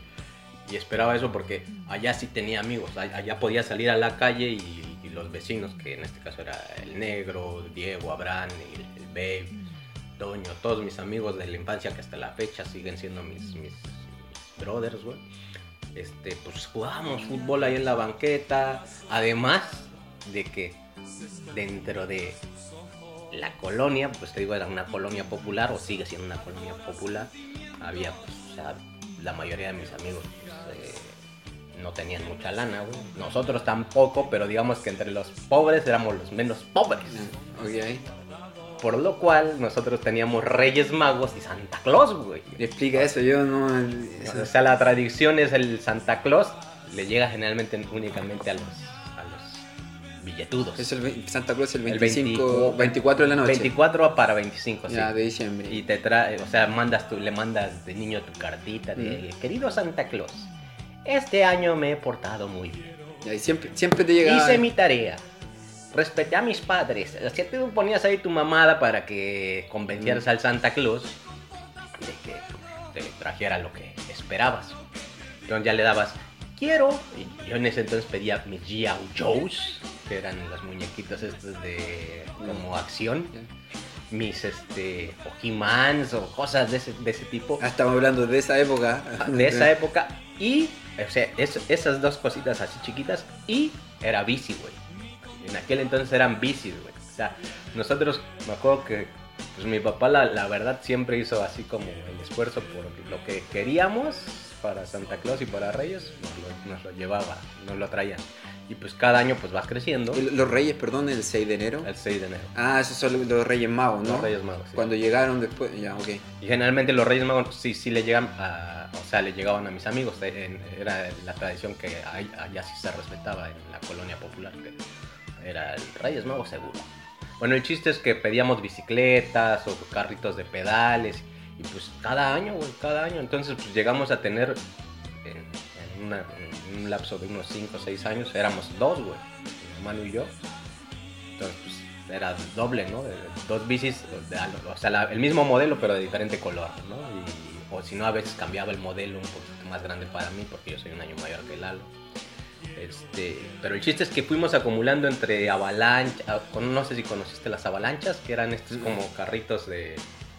y esperaba eso porque allá sí tenía amigos, allá podía salir a la calle y, los vecinos, que en este caso era el negro, Diego, Abraham, el, Babe, Toño, todos mis amigos de la infancia que hasta la fecha siguen siendo mis, mis, mis brothers, güey. Este, pues jugábamos fútbol ahí en la banqueta, además de que dentro de la colonia, pues te digo, era una colonia popular o sigue siendo una colonia popular. Había, pues, o sea, la mayoría de mis amigos eh, no tenían mucha lana, güey. Nosotros tampoco, pero digamos que entre los pobres éramos los menos pobres. Por lo cual nosotros teníamos Reyes Magos y Santa Claus, güey. Explica eso, yo no. eso- O sea, la tradición es el Santa Claus, le llega generalmente únicamente a los, a los billetudos. Es el Santa Claus el El 25, 25, 24 de la noche. 24 para 25, sí. Ya, de diciembre. Y te trae, o sea, mandas tú, le mandas de niño tu cartita de Mm. querido Santa Claus. Este año me he portado muy bien. Ya, y siempre, siempre te llega. Hice mi tarea. Respeté a mis padres. O sea, tú ponías ahí tu mamada para que convencieras Mm. al Santa Claus de que te trajera lo que esperabas. Entonces ya le dabas, quiero. Y yo en ese entonces pedía mis G.I. Joes, que eran los muñequitos estos de como acción. Mis este, o He-Mans o cosas de ese, de ese tipo Ah, estamos hablando de esa época. de esa época y o sea, es- esas dos cositas así chiquitas y era bici, güey. En aquel entonces eran bicis, güey. O sea, nosotros, me acuerdo que pues mi papá la, la verdad siempre hizo así como el esfuerzo por lo que queríamos para Santa Claus y para Reyes, nos lo, nos lo llevaba, nos lo traían. Y pues cada año pues vas creciendo, Los Reyes, perdón, el 6 de enero. el 6 de enero. Ah, esos son los Reyes Magos, ¿no? Los Reyes Magos. sí. Cuando llegaron después. Ya, ok. Y generalmente los Reyes Magos sí, sí le llegan a, o sea, le llegaban a mis amigos. Era la tradición que allá sí se respetaba en la colonia popular, que era el Reyes Magos seguro. Bueno, el chiste es que pedíamos bicicletas o carritos de pedales y pues cada año, güey, cada año. Entonces pues llegamos a tener en, en una- en un lapso de unos 5 o 6 años, éramos dos, güey, mi hermano y yo. Entonces pues era doble, ¿no? Dos bicis, o sea, la- el mismo modelo pero de diferente color, ¿no? Y- o si no, a veces cambiaba el modelo un poquito más grande para mí porque yo soy un año mayor que Lalo. Este, pero el chiste es que fuimos acumulando entre avalancha, con- no sé si conociste las avalanchas, que eran estos como carritos de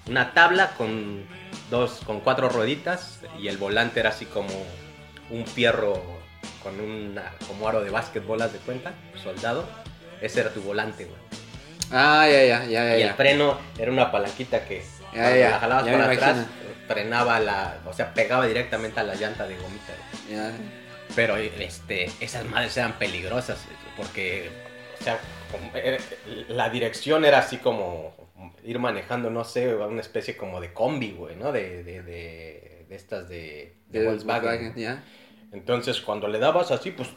una tabla con dos, con cuatro rueditas y el volante era así como un fierro con una, como aro de básquetbol, haz de cuenta, soldado. Ese era tu volante, güey. Ah, ya, ya, ya, ya. Y el ya. freno era una palanquita que Ya, cuando ya, la jalabas para atrás, frenaba la, o sea, pegaba directamente a la llanta de gomita. güey. Ya. Pero este, esas madres eran peligrosas porque, o sea, como- era- la dirección era así como ir manejando, no sé, una especie como de combi, güey, ¿no? De, de, de, de estas de, Volkswagen. ya. Entonces, cuando le dabas así, pues,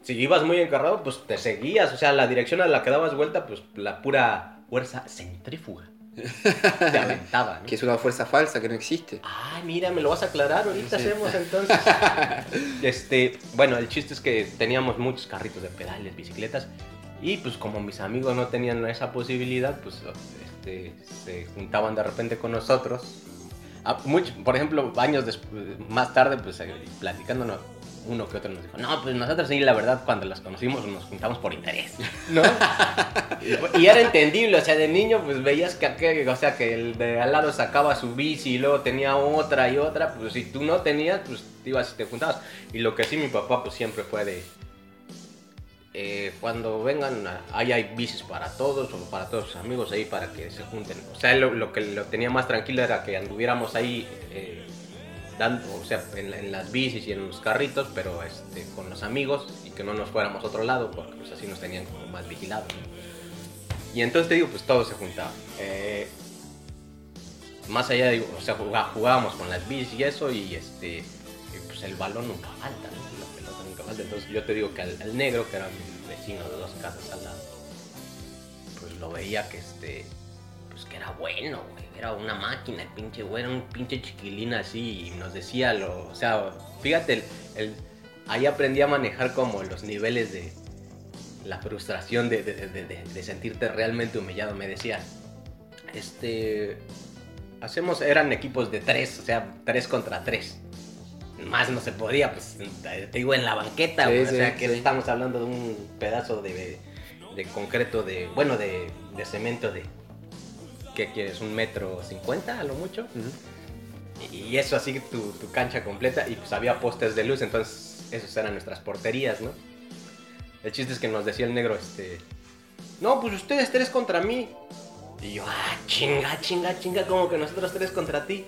si ibas muy encarrado, pues te seguías. O sea, la dirección a la que dabas vuelta, pues la pura fuerza centrífuga te aventaba, ¿no? Que es una fuerza falsa que no existe. Ay, mira, me lo vas a aclarar, ahorita Sí. hacemos entonces. este, bueno, el chiste es que teníamos muchos carritos de pedales, bicicletas, y pues como mis amigos no tenían esa posibilidad, pues este, se juntaban de repente con nosotros. Ah, mucho- por ejemplo, años después, más tarde, pues eh, platicándonos, uno que otro nos dijo, no, pues nosotros sí, la verdad, cuando las conocimos nos juntamos por interés, ¿no? y, era entendible, o sea, de niño, pues veías que, aquel- o sea, que el de al lado sacaba su bici y luego tenía otra y otra, pues si tú no tenías, pues te ibas y te juntabas. Y lo que sí mi papá, pues siempre fue de, eh, cuando vengan, ahí hay bicis para todos o para todos sus amigos ahí para que se junten. O sea, lo, lo que lo tenía más tranquilo era que anduviéramos ahí, eh, o sea, en, las bicis y en los carritos, pero este, con los amigos y que no nos fuéramos a otro lado, porque pues así nos tenían como más vigilados. Y entonces te digo, pues todo se juntaba. Eh, más allá de, o sea, jugá- jugábamos con las bicis y eso, y este, pues el balón nunca falta, ¿no? La pelota nunca falta. Entonces yo te digo que al, al negro, que era mi vecino de dos casas al lado, pues lo veía que este, pues que era bueno, güey, era una máquina, el pinche güey, era un pinche chiquilín así, y nos decía lo, o sea, fíjate, el, el- ahí aprendí a manejar como los niveles de la frustración de, de- de- de- de sentirte realmente humillado, me decía, este, hacemos, eran equipos de tres, o sea, tres contra tres. Más no se podía, pues te digo en la banqueta, Sí, güey, sí, o sea que sí. estamos hablando de un pedazo de, de concreto, de, bueno, de, de cemento de, ¿qué quieres? ¿Un metro cincuenta a lo mucho? Y eso así tu, tu cancha completa y pues había postes de luz, entonces esos eran nuestras porterías, ¿no? El chiste es que nos decía el negro, este, no, pues ustedes tres contra mí. Y yo, ah, chinga, chinga, chinga, como que nosotros tres contra ti.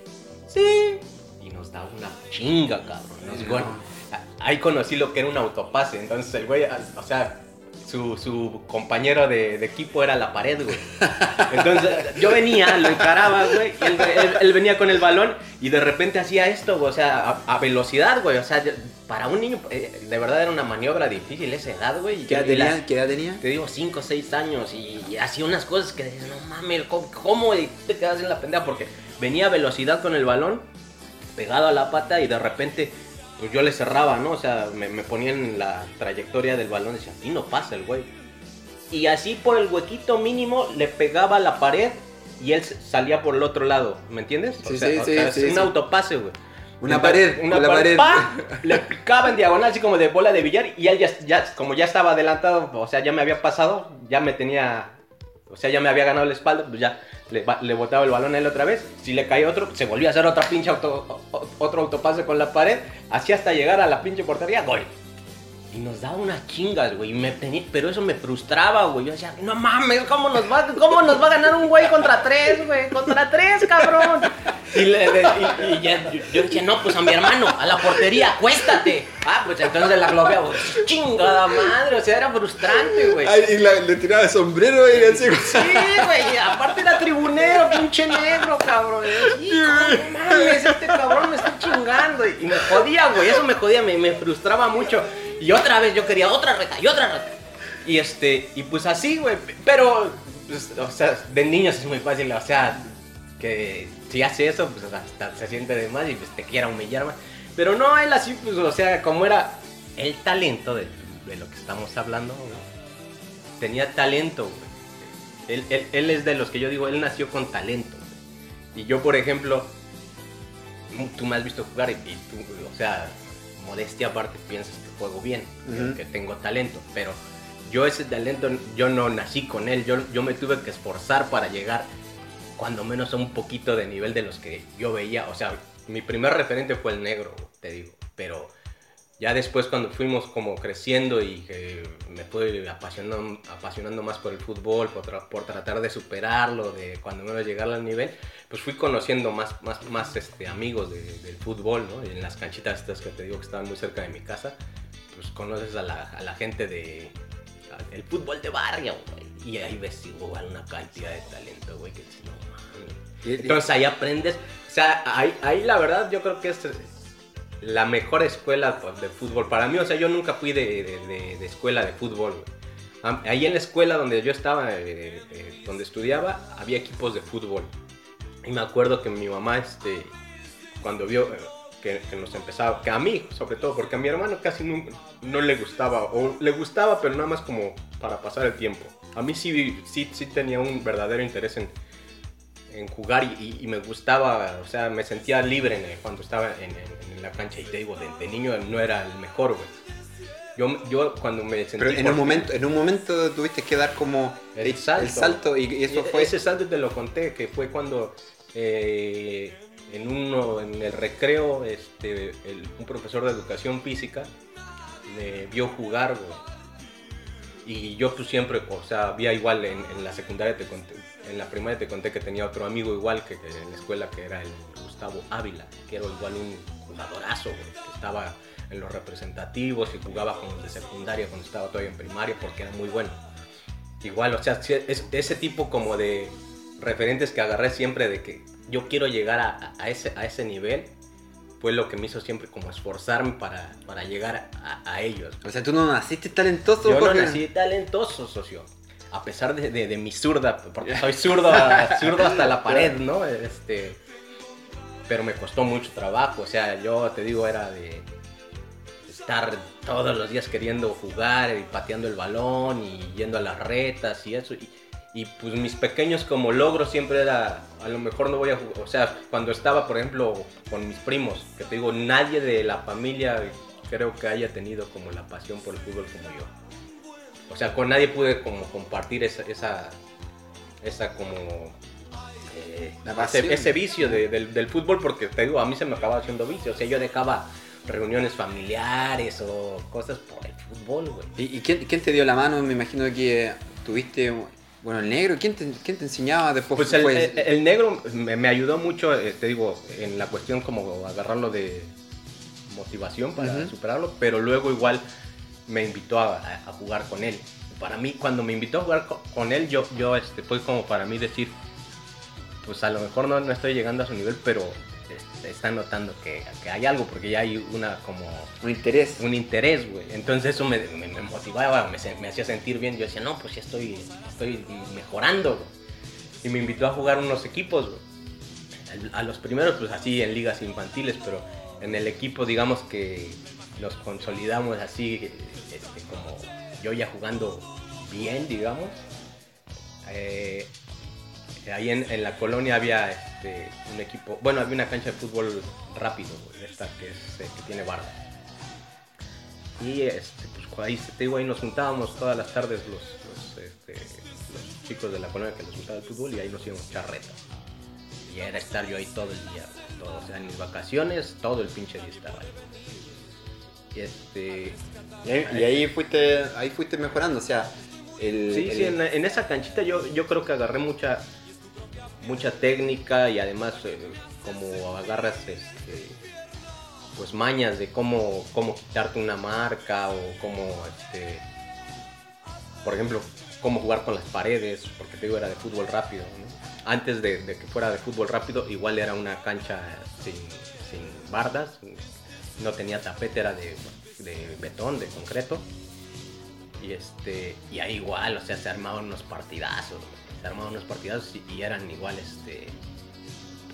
Sí. Y nos daba una chinga, cabrón. Nos No. gol- a- Ahí conocí lo que era un autopase, entonces el güey, o sea, su, su compañero de, de equipo era la pared, güey. Entonces yo venía, lo encaraba, güey, y él, él- él venía con el balón y de repente hacía esto, güey, o sea, a, a velocidad, güey, o sea, para un niño, eh, de verdad era una maniobra difícil esa edad, güey. ¿Qué? ¿Qué edad tenía? te digo, 5 o 6 años y, y hacía unas cosas que dices, no mames, ¿cómo, cómo te quedas en la pendeja? Porque venía a velocidad con el balón, pegado a la pata y de repente, pues yo le cerraba, ¿no? O sea, me, me ponía en la trayectoria del balón y decía, aquí no pasa el güey. Y así por el huequito mínimo le pegaba la pared y él salía por el otro lado, ¿me entiendes? O Sí, sea, sí, o sí, sea, sí, es un autopase, güey. Una Entonces, pared, una pared, pared. ¡pa! le picaba en diagonal así como de bola de billar y él ya, ya como ya estaba adelantado, o sea, ya me había pasado, ya me tenía, o sea, ya me había ganado la espalda, pues ya le, le botaba el balón a él otra vez, si le caía otro, se volvía a hacer otra pinche auto, otro autopase con la pared, así hasta llegar a la pinche portería, gol. Y nos daba unas chingas, güey, y me tenía, pero eso me frustraba, güey. Yo decía, no mames, ¿cómo nos va, cómo nos va a ganar un güey contra tres, güey? Contra tres, cabrón. Y, le- le- y- y ya, yo, yo decía, no, pues a mi hermano, a la portería, acuéstate. Ah, pues entonces la globeaba, güey, chingada madre, o sea, era frustrante, güey. Ay, y la- le tiraba el sombrero y así. Sí, güey, aparte era tribunero, pinche negro, cabrón. Y yo, Hijo, no mames, este cabrón me está chingando. Y me jodía, güey, eso me jodía, me, me frustraba mucho. Y otra vez yo quería otra reta y otra reta. Y este, y pues así, güey, pero, pues, o sea, de niños es muy fácil, o sea, que si hace eso, pues hasta se siente de más y pues te quiera humillar más. Pero no, él así, pues, o sea, como era el talento de, lo que estamos hablando, tenía talento, güey. Él, él- él es de los que yo digo, él nació con talento. Y yo, por ejemplo, tú me has visto jugar y tú, o sea, modestia aparte, piensas que juego bien, que- tengo talento, pero yo ese talento, yo no nací con él, yo, yo me tuve que esforzar para llegar cuando menos a un poquito de nivel de los que yo veía. O sea, mi primer referente fue el negro, te digo, pero ya después cuando fuimos como creciendo y que me fui apasionando, apasionando más por el fútbol, por, tra- por tratar de superarlo, de cuando menos llegar al nivel, pues fui conociendo más, más, más este, amigos de- del fútbol, ¿no? En las canchitas estas que te digo que estaban muy cerca de mi casa, pues conoces a la, a la gente de... El fútbol de barrio, güey. Y ahí ves igual una cantidad de talento, güey, que dices, no mames. Entonces ahí aprendes. O sea, ahí, ahí la verdad yo creo que es la mejor escuela pues, de fútbol. Para mí, o sea, yo nunca fui de, de- escuela de fútbol. Ahí en la escuela donde yo estaba, eh, eh, donde estudiaba, había equipos de fútbol. Y me acuerdo que mi mamá, este, cuando vio eh, que, nos empezaba, que a mí, sobre todo, porque a mi hermano casi nunca, no le gustaba, o le gustaba, pero nada más como para pasar el tiempo. A mí sí, sí, sí tenía un verdadero interés en, en jugar y, me gustaba, o sea, me sentía libre cuando estaba en, en- en la cancha. Y te digo, de, de niño no era el mejor, güey. Yo, yo cuando me sentí... Pero en un momento, en un momento tuviste que dar como El salto. y, y eso fue. Ese salto te lo conté, que fue cuando eh, en uno, en el recreo, este, el- un profesor de educación física me vio jugar, güey. Y yo pues siempre, o sea, había igual en, en la secundaria, te conté, en la primaria te conté que tenía otro amigo igual que, que en la escuela, que era el Gustavo Ávila, que era igual un jugadorazo, güey, que estaba en los representativos y jugaba con los de secundaria cuando estaba todavía en primaria porque era muy bueno. Igual, o sea, es, ese tipo como de referentes que agarré siempre de que yo quiero llegar a, a ese, a ese nivel fue lo que me hizo siempre como esforzarme para, para llegar a, a ellos. O sea, tú no naciste talentoso. Yo no Jorge? nací talentoso, socio. A pesar de, de- de mi zurda, porque soy zurdo, zurdo hasta la pared, ¿no? Este, pero me costó mucho trabajo. O sea, yo te digo, era de estar todos los días queriendo jugar y pateando el balón y yendo a las retas y eso. Y, pues mis pequeños como logros siempre era, a lo mejor no voy a jugar. O sea, cuando estaba, por ejemplo, con mis primos, que te digo, nadie de la familia creo que haya tenido como la pasión por el fútbol como yo. O sea, con nadie pude como compartir esa, esa, esa como... eh, ese, ese vicio de- del, del fútbol porque te digo, a mí se me acababa haciendo vicio. O sea, yo dejaba reuniones familiares o cosas por el fútbol, güey. ¿Y, y quién, quién te dio la mano? Me imagino que tuviste, bueno, el negro. ¿Quién te, quién te enseñaba después? Pues el, fue- el- el negro me, me ayudó mucho, eh, te digo, en la cuestión como agarrarlo de motivación para Ujú. superarlo, pero luego igual me invitó a, a- jugar con él. Para mí, cuando me invitó a jugar co- con él, yo, yo este, fue como para mí decir, pues a lo mejor no, no estoy llegando a su nivel, pero este, está notando que, que hay algo, porque ya hay una como un interés. un interés, güey. Entonces eso me, me- me motivaba, me, me hacía sentir bien. Yo decía, no, pues ya estoy, estoy mejorando, güey. Y me invitó a jugar unos equipos, güey. A los primeros, pues así en ligas infantiles, pero en el equipo, digamos que los consolidamos así, este, como yo ya jugando bien, digamos. Eh, ahí en, en la colonia había este, un equipo, bueno, había una cancha de fútbol rápido, güey, esta que, es, eh, que tiene barra. Y este, pues ahí, te digo, ahí nos juntábamos todas las tardes los, los, este, los chicos de la colonia que les gustaba el fútbol y ahí nos íbamos a echar retas. Y era estar yo ahí todo el día, todo, o sea, en mis vacaciones, todo el pinche día estaba ahí. Y este, Y ahí, y ahí fuiste, ahí fuiste mejorando, o sea, el, Sí, el- sí, en, en esa canchita yo, yo creo que agarré mucha mucha técnica y además eh, como agarras este, pues mañas de cómo, cómo quitarte una marca o cómo este, por ejemplo cómo jugar con las paredes porque te digo era de fútbol rápido antes de, que fuera de fútbol rápido igual era una cancha sin, sin bardas no tenía tapete era de, de betón de concreto y este y ahí igual o sea se armaban unos partidazos. Se armaban unos partidazos y, eran igual este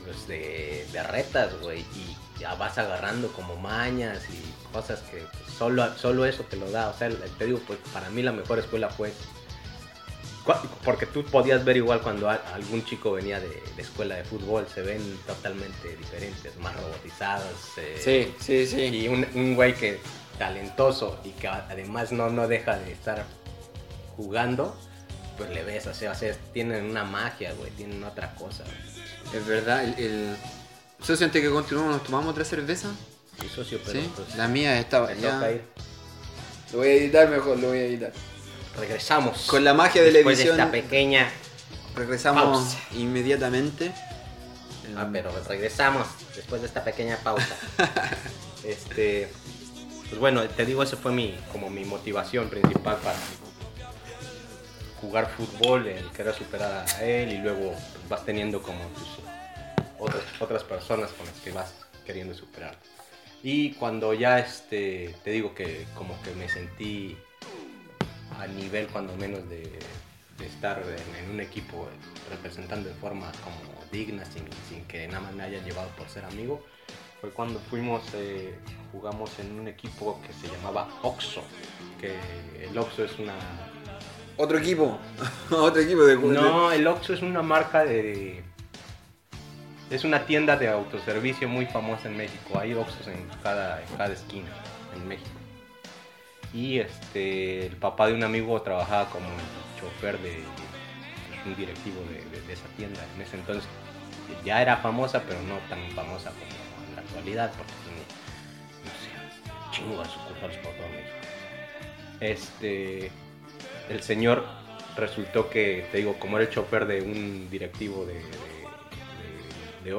pues de, de retas güey y ya vas agarrando como mañas y cosas que pues, solo solo eso te lo da o sea te digo pues para mí la mejor escuela fue porque tú podías ver igual cuando algún chico venía de, de escuela de fútbol se ven totalmente diferentes más robotizados eh, Sí, sí, sí. y un, un güey que talentoso y que además no, no deja de estar jugando, pues le ves, o sea, o sea, tienen una magia, güey, tienen otra cosa. güey. Es verdad, el, el... Socio, antes que continuemos, ¿nos tomamos otra cerveza? Sí, socio, pero Sí, pues, la mía estaba ya. Lo voy a editar mejor, lo voy a editar. Regresamos. Con la magia de la edición, de esta pequeña... regresamos pausa. inmediatamente. Ah, pero regresamos después de esta pequeña pausa. este, pues bueno, te digo, esa fue mi, como mi motivación principal para jugar fútbol, el querer superar a él y luego vas teniendo como tus otras, otras personas con las que vas queriendo superar. Y cuando ya este, te digo que como que me sentí a nivel cuando menos de, de estar en, en un equipo representando de forma como digna, sin, sin que nada más me hayan llevado por ser amigo, fue cuando fuimos, eh, jugamos en un equipo que se llamaba Oxo, que el Oxo es una... Otro equipo. Otro equipo de No, el Oxo es una marca de... Es una tienda de autoservicio muy famosa en México. Hay Oxos en cada, cada esquina en México. Y este, el papá de un amigo trabajaba como el chofer de, pues, un directivo de, de- de esa tienda. En ese entonces ya era famosa, pero no tan famosa como en la actualidad, porque tiene, no sé, chingo de sucursales por todo México. Este, el señor resultó que, te digo, como era el chofer de un directivo de, de,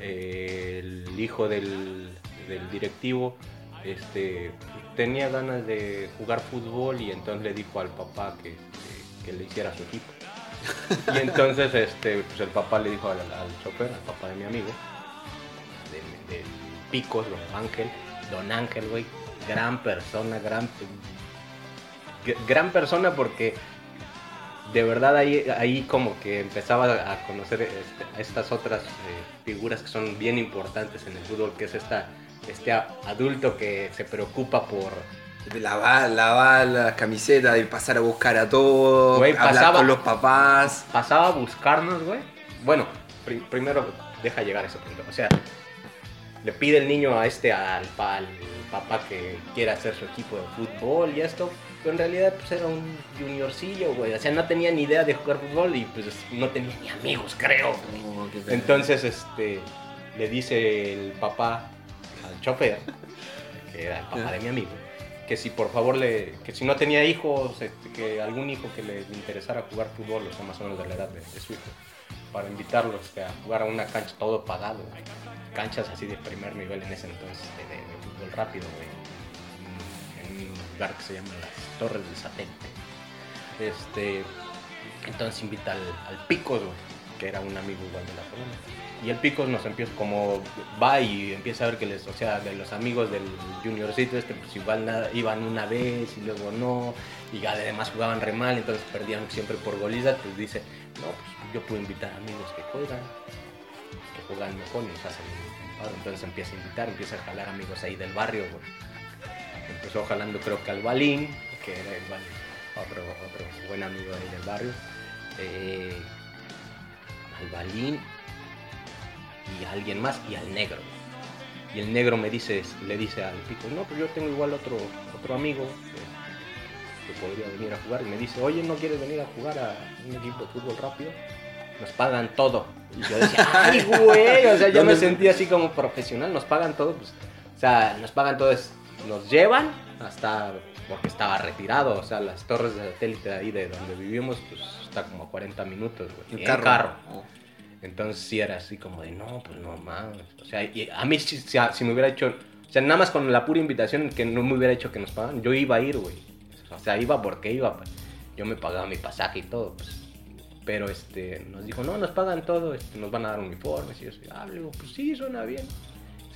el hijo del, del directivo este, tenía ganas de jugar fútbol y entonces le dijo al papá que, que- le hiciera su equipo. Y entonces este, pues el papá le dijo al, al chofer, al papá de mi amigo, de, Picos, don Ángel, don Ángel, güey, gran persona, gran, gr- gran persona porque de verdad ahí, ahí como que empezaba a conocer este, estas otras eh, figuras que son bien importantes en el fútbol, que es esta, este adulto que se preocupa por... Lavar, lavar las camisetas, de pasar a buscar a todos, Güey, hablar pasaba- con los papás. Pasaba a buscarnos, güey. Bueno, pri- primero deja llegar ese punto. O sea, le pide el niño a este, al, al papá que quiera hacer su equipo de fútbol y esto. Pero en realidad pues era un juniorcillo, güey. O sea, no tenía ni idea de jugar fútbol y pues no tenía ni amigos, creo. güey. Oh. Entonces, este, le dice el papá al chofer, que era el papá de mi amigo, que si por favor le, que si no tenía hijos, este, que algún hijo que le interesara jugar fútbol, o sea, más o menos de la edad de, de su hijo, para invitarlos este, a jugar a una cancha todo pagado, güey. canchas así de primer nivel en ese entonces, de, de- de fútbol rápido, güey, que se llama las Torres del Satélite. Este, entonces invita al, Picos, güey, que era un amigo igual de la colonia. Y el Picos nos empieza, como va y empieza a ver que les, o sea, de los amigos del juniorcito este, pues igual nada, iban una vez y luego no, y además jugaban re mal, entonces perdían siempre por goliza, pues dice, no, pues yo puedo invitar amigos que juegan, que juegan mejor y nos hacen un paro". Entonces empieza a invitar, empieza a jalar amigos ahí del barrio. Empezó jalando creo que al Balín, que era igual otro, otro buen amigo ahí del barrio. eh, al Balín y a alguien más y al negro. Y el negro me dice, le dice al pico, no, pues yo tengo igual otro, otro amigo que, que podría venir a jugar. Y me dice, oye, ¿no quieres venir a jugar a un equipo de fútbol rápido? Nos pagan todo. Y yo decía, ay, güey, o sea, yo me ¿Dónde- sentí así como profesional, nos pagan todo, pues, o sea, nos pagan todo, es- nos llevan hasta, porque estaba retirado, o sea, las torres de satélite de ahí de donde vivimos, pues, está como a 40 minutos, güey. En en carro. Oh. Entonces sí era así como de, no, pues no mames. O sea, y a mí si, si- si me hubiera hecho, o sea, nada más con la pura invitación que no me hubiera hecho que nos pagaran, yo iba a ir, güey. O sea, iba porque iba, pues. Yo me pagaba mi pasaje y todo, pues. Pero este, nos dijo, no, nos pagan todo, este, nos van a dar uniformes y yo ah, le digo, pues sí, suena bien.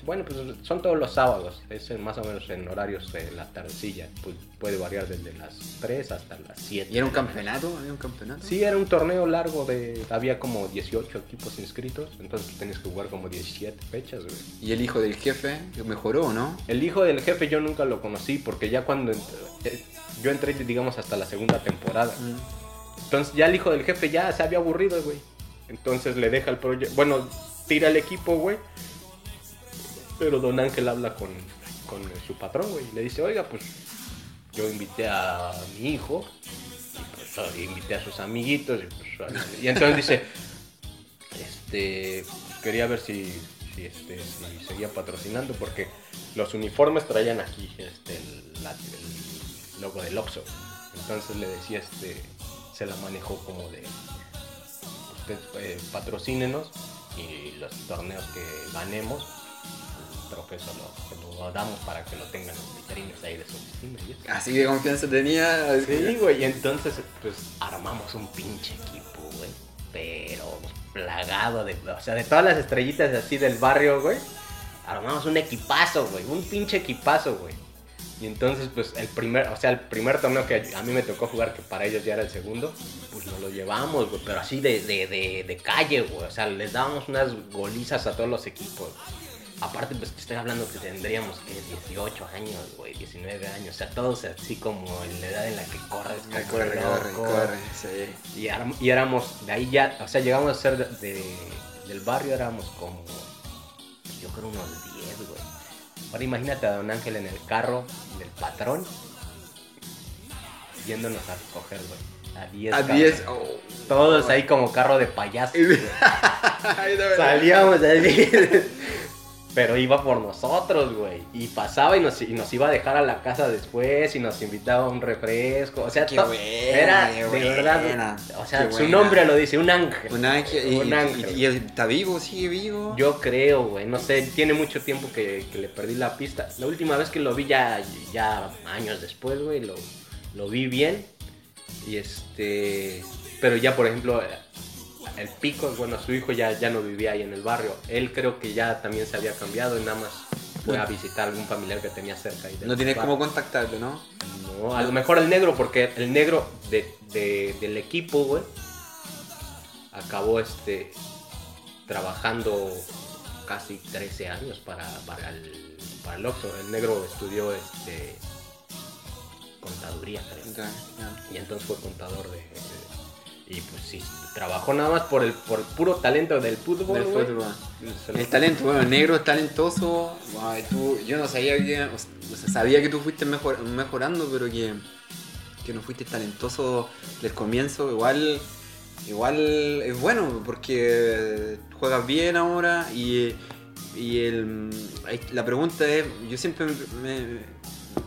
Bueno, pues son todos los sábados, es más o menos en horarios de la tardecilla, pues puede variar desde las 3 hasta las 7. ¿Y era un campeonato? ¿Había un campeonato? Sí, era un torneo largo de. Había como 18 equipos inscritos, entonces tú tenías que jugar como 17 fechas, güey. ¿Y el hijo del jefe mejoró, no? El hijo del jefe yo nunca lo conocí porque ya cuando. eh, yo entré, digamos, hasta la segunda temporada. Entonces ya el hijo del jefe ya se había aburrido, güey. Entonces le deja el proyecto. Bueno, tira el equipo, güey. Pero don Ángel habla con, con su patrón, güey. Y le dice, oiga, pues yo invité a mi hijo. Y pues invité a sus amiguitos. Y, pues, y entonces dice, este, quería ver si, este, si seguía patrocinando. Porque los uniformes traían aquí este, el logo del Oxxo. Entonces le decía, este, se la manejó como de, usted eh, patrocínenos y los torneos que ganemos, trofeo se lo, se lo damos para que lo tengan los vitrinas ahí de su oficina. Así de confianza tenía. Sí, güey, y entonces pues armamos un pinche equipo, güey, pero plagado de, o sea, de todas las estrellitas así del barrio, güey, armamos un equipazo, güey, un pinche equipazo, güey. Y entonces, pues, el primer, o sea, el primer torneo que a mí me tocó jugar, que para ellos ya era el segundo, pues nos lo llevamos, güey, pero así de, de, de, de calle, güey. O sea, les dábamos unas golizas a todos los equipos. Aparte, pues, te estoy hablando que tendríamos, que 18 años, güey, 19 años. O sea, todos así como en la edad en la que corres. Corre, corre, loco. corre. Sí. Y, éramos, de ahí ya, o sea, llegamos a ser de, de- del barrio, éramos como, yo creo unos 10, güey. Ahora imagínate a Don Ángel en el carro del patrón, yéndonos a recoger, güey. A 10. A cabrones. 10. oh. Todos ahí como carro de payaso. Salíamos así. Pero iba por nosotros, güey. Y pasaba y nos, y nos iba a dejar a la casa después y nos invitaba a un refresco. O sea, Qué buena, era qué de verdad. O sea, su nombre lo dice, un ángel. Un ángel. Y, Un ángel. y- y está vivo, sigue vivo. Yo creo, güey. No sé, tiene mucho tiempo que, que le perdí la pista. La última vez que lo vi ya, ya años después, güey, lo, lo vi bien. Y este. Pero ya, por ejemplo, el pico, bueno, su hijo ya, ya no vivía ahí en el barrio. Él creo que ya también se había cambiado y nada más fue a visitar algún familiar que tenía cerca. ahí no tienes cómo contactarlo, ¿no? No, a lo mejor el negro, porque el negro de, de- del equipo, güey, acabó este trabajando casi 13 años para, para el, para el Oxxo. El negro estudió este contaduría, creo. Y entonces fue contador de, de- y pues sí, trabajó nada más por el, por puro talento del fútbol, Del fútbol. El talento, bueno, el negro es talentoso. Ay, tú- yo no sabía que. O sea, sabía que tú fuiste mejor, mejorando, pero que, que no fuiste talentoso del comienzo. Igual. Igual es bueno, porque juegas bien ahora y. Y el, la pregunta es: yo siempre me,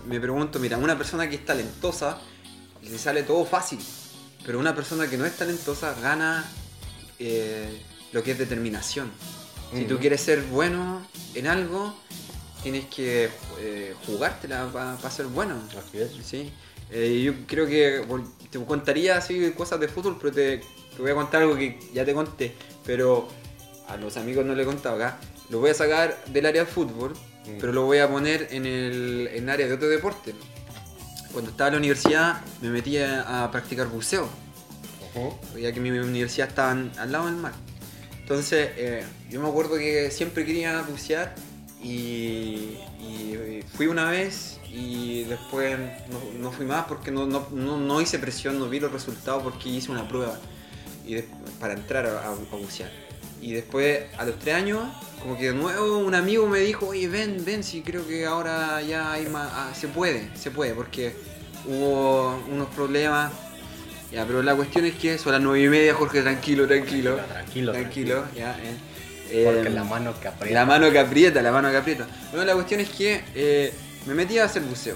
me pregunto, mira, una persona que es talentosa, le sale todo fácil. Pero una persona que no es talentosa gana eh, lo que es determinación. Si tú quieres ser bueno en algo, tienes que eh, jugártela para ser bueno. Así es. ¿sí? Eh, yo creo que te contaría así cosas de fútbol, pero te, te voy a contar algo que ya te conté. Pero a los amigos no le he contado acá. Lo voy a sacar del área del fútbol, Mm. pero lo voy a poner en el, en el área de otro deporte. Cuando estaba en la universidad me metí a, a practicar buceo ya que mi universidad estaba en- al lado del mar. Entonces, eh, yo me acuerdo que siempre quería bucear y, y fui una vez y después no, no fui más porque no, no, no- no hice presión, no vi los resultados porque hice una prueba y de- para entrar a, a- a bucear. Y después, a los tres años, como que de nuevo un amigo me dijo, oye, ven, ven, si creo que ahora ya hay más, ah, se puede, se puede, porque hubo unos problemas ya, pero la cuestión es que son las nueve y media, Jorge, tranquilo, tranquilo. Tranquilo, Tranquilo, ya. eh. Porque Eh, la mano que aprieta. la mano que aprieta, la mano que aprieta. Bueno, la cuestión es que eh, me metí a hacer buceo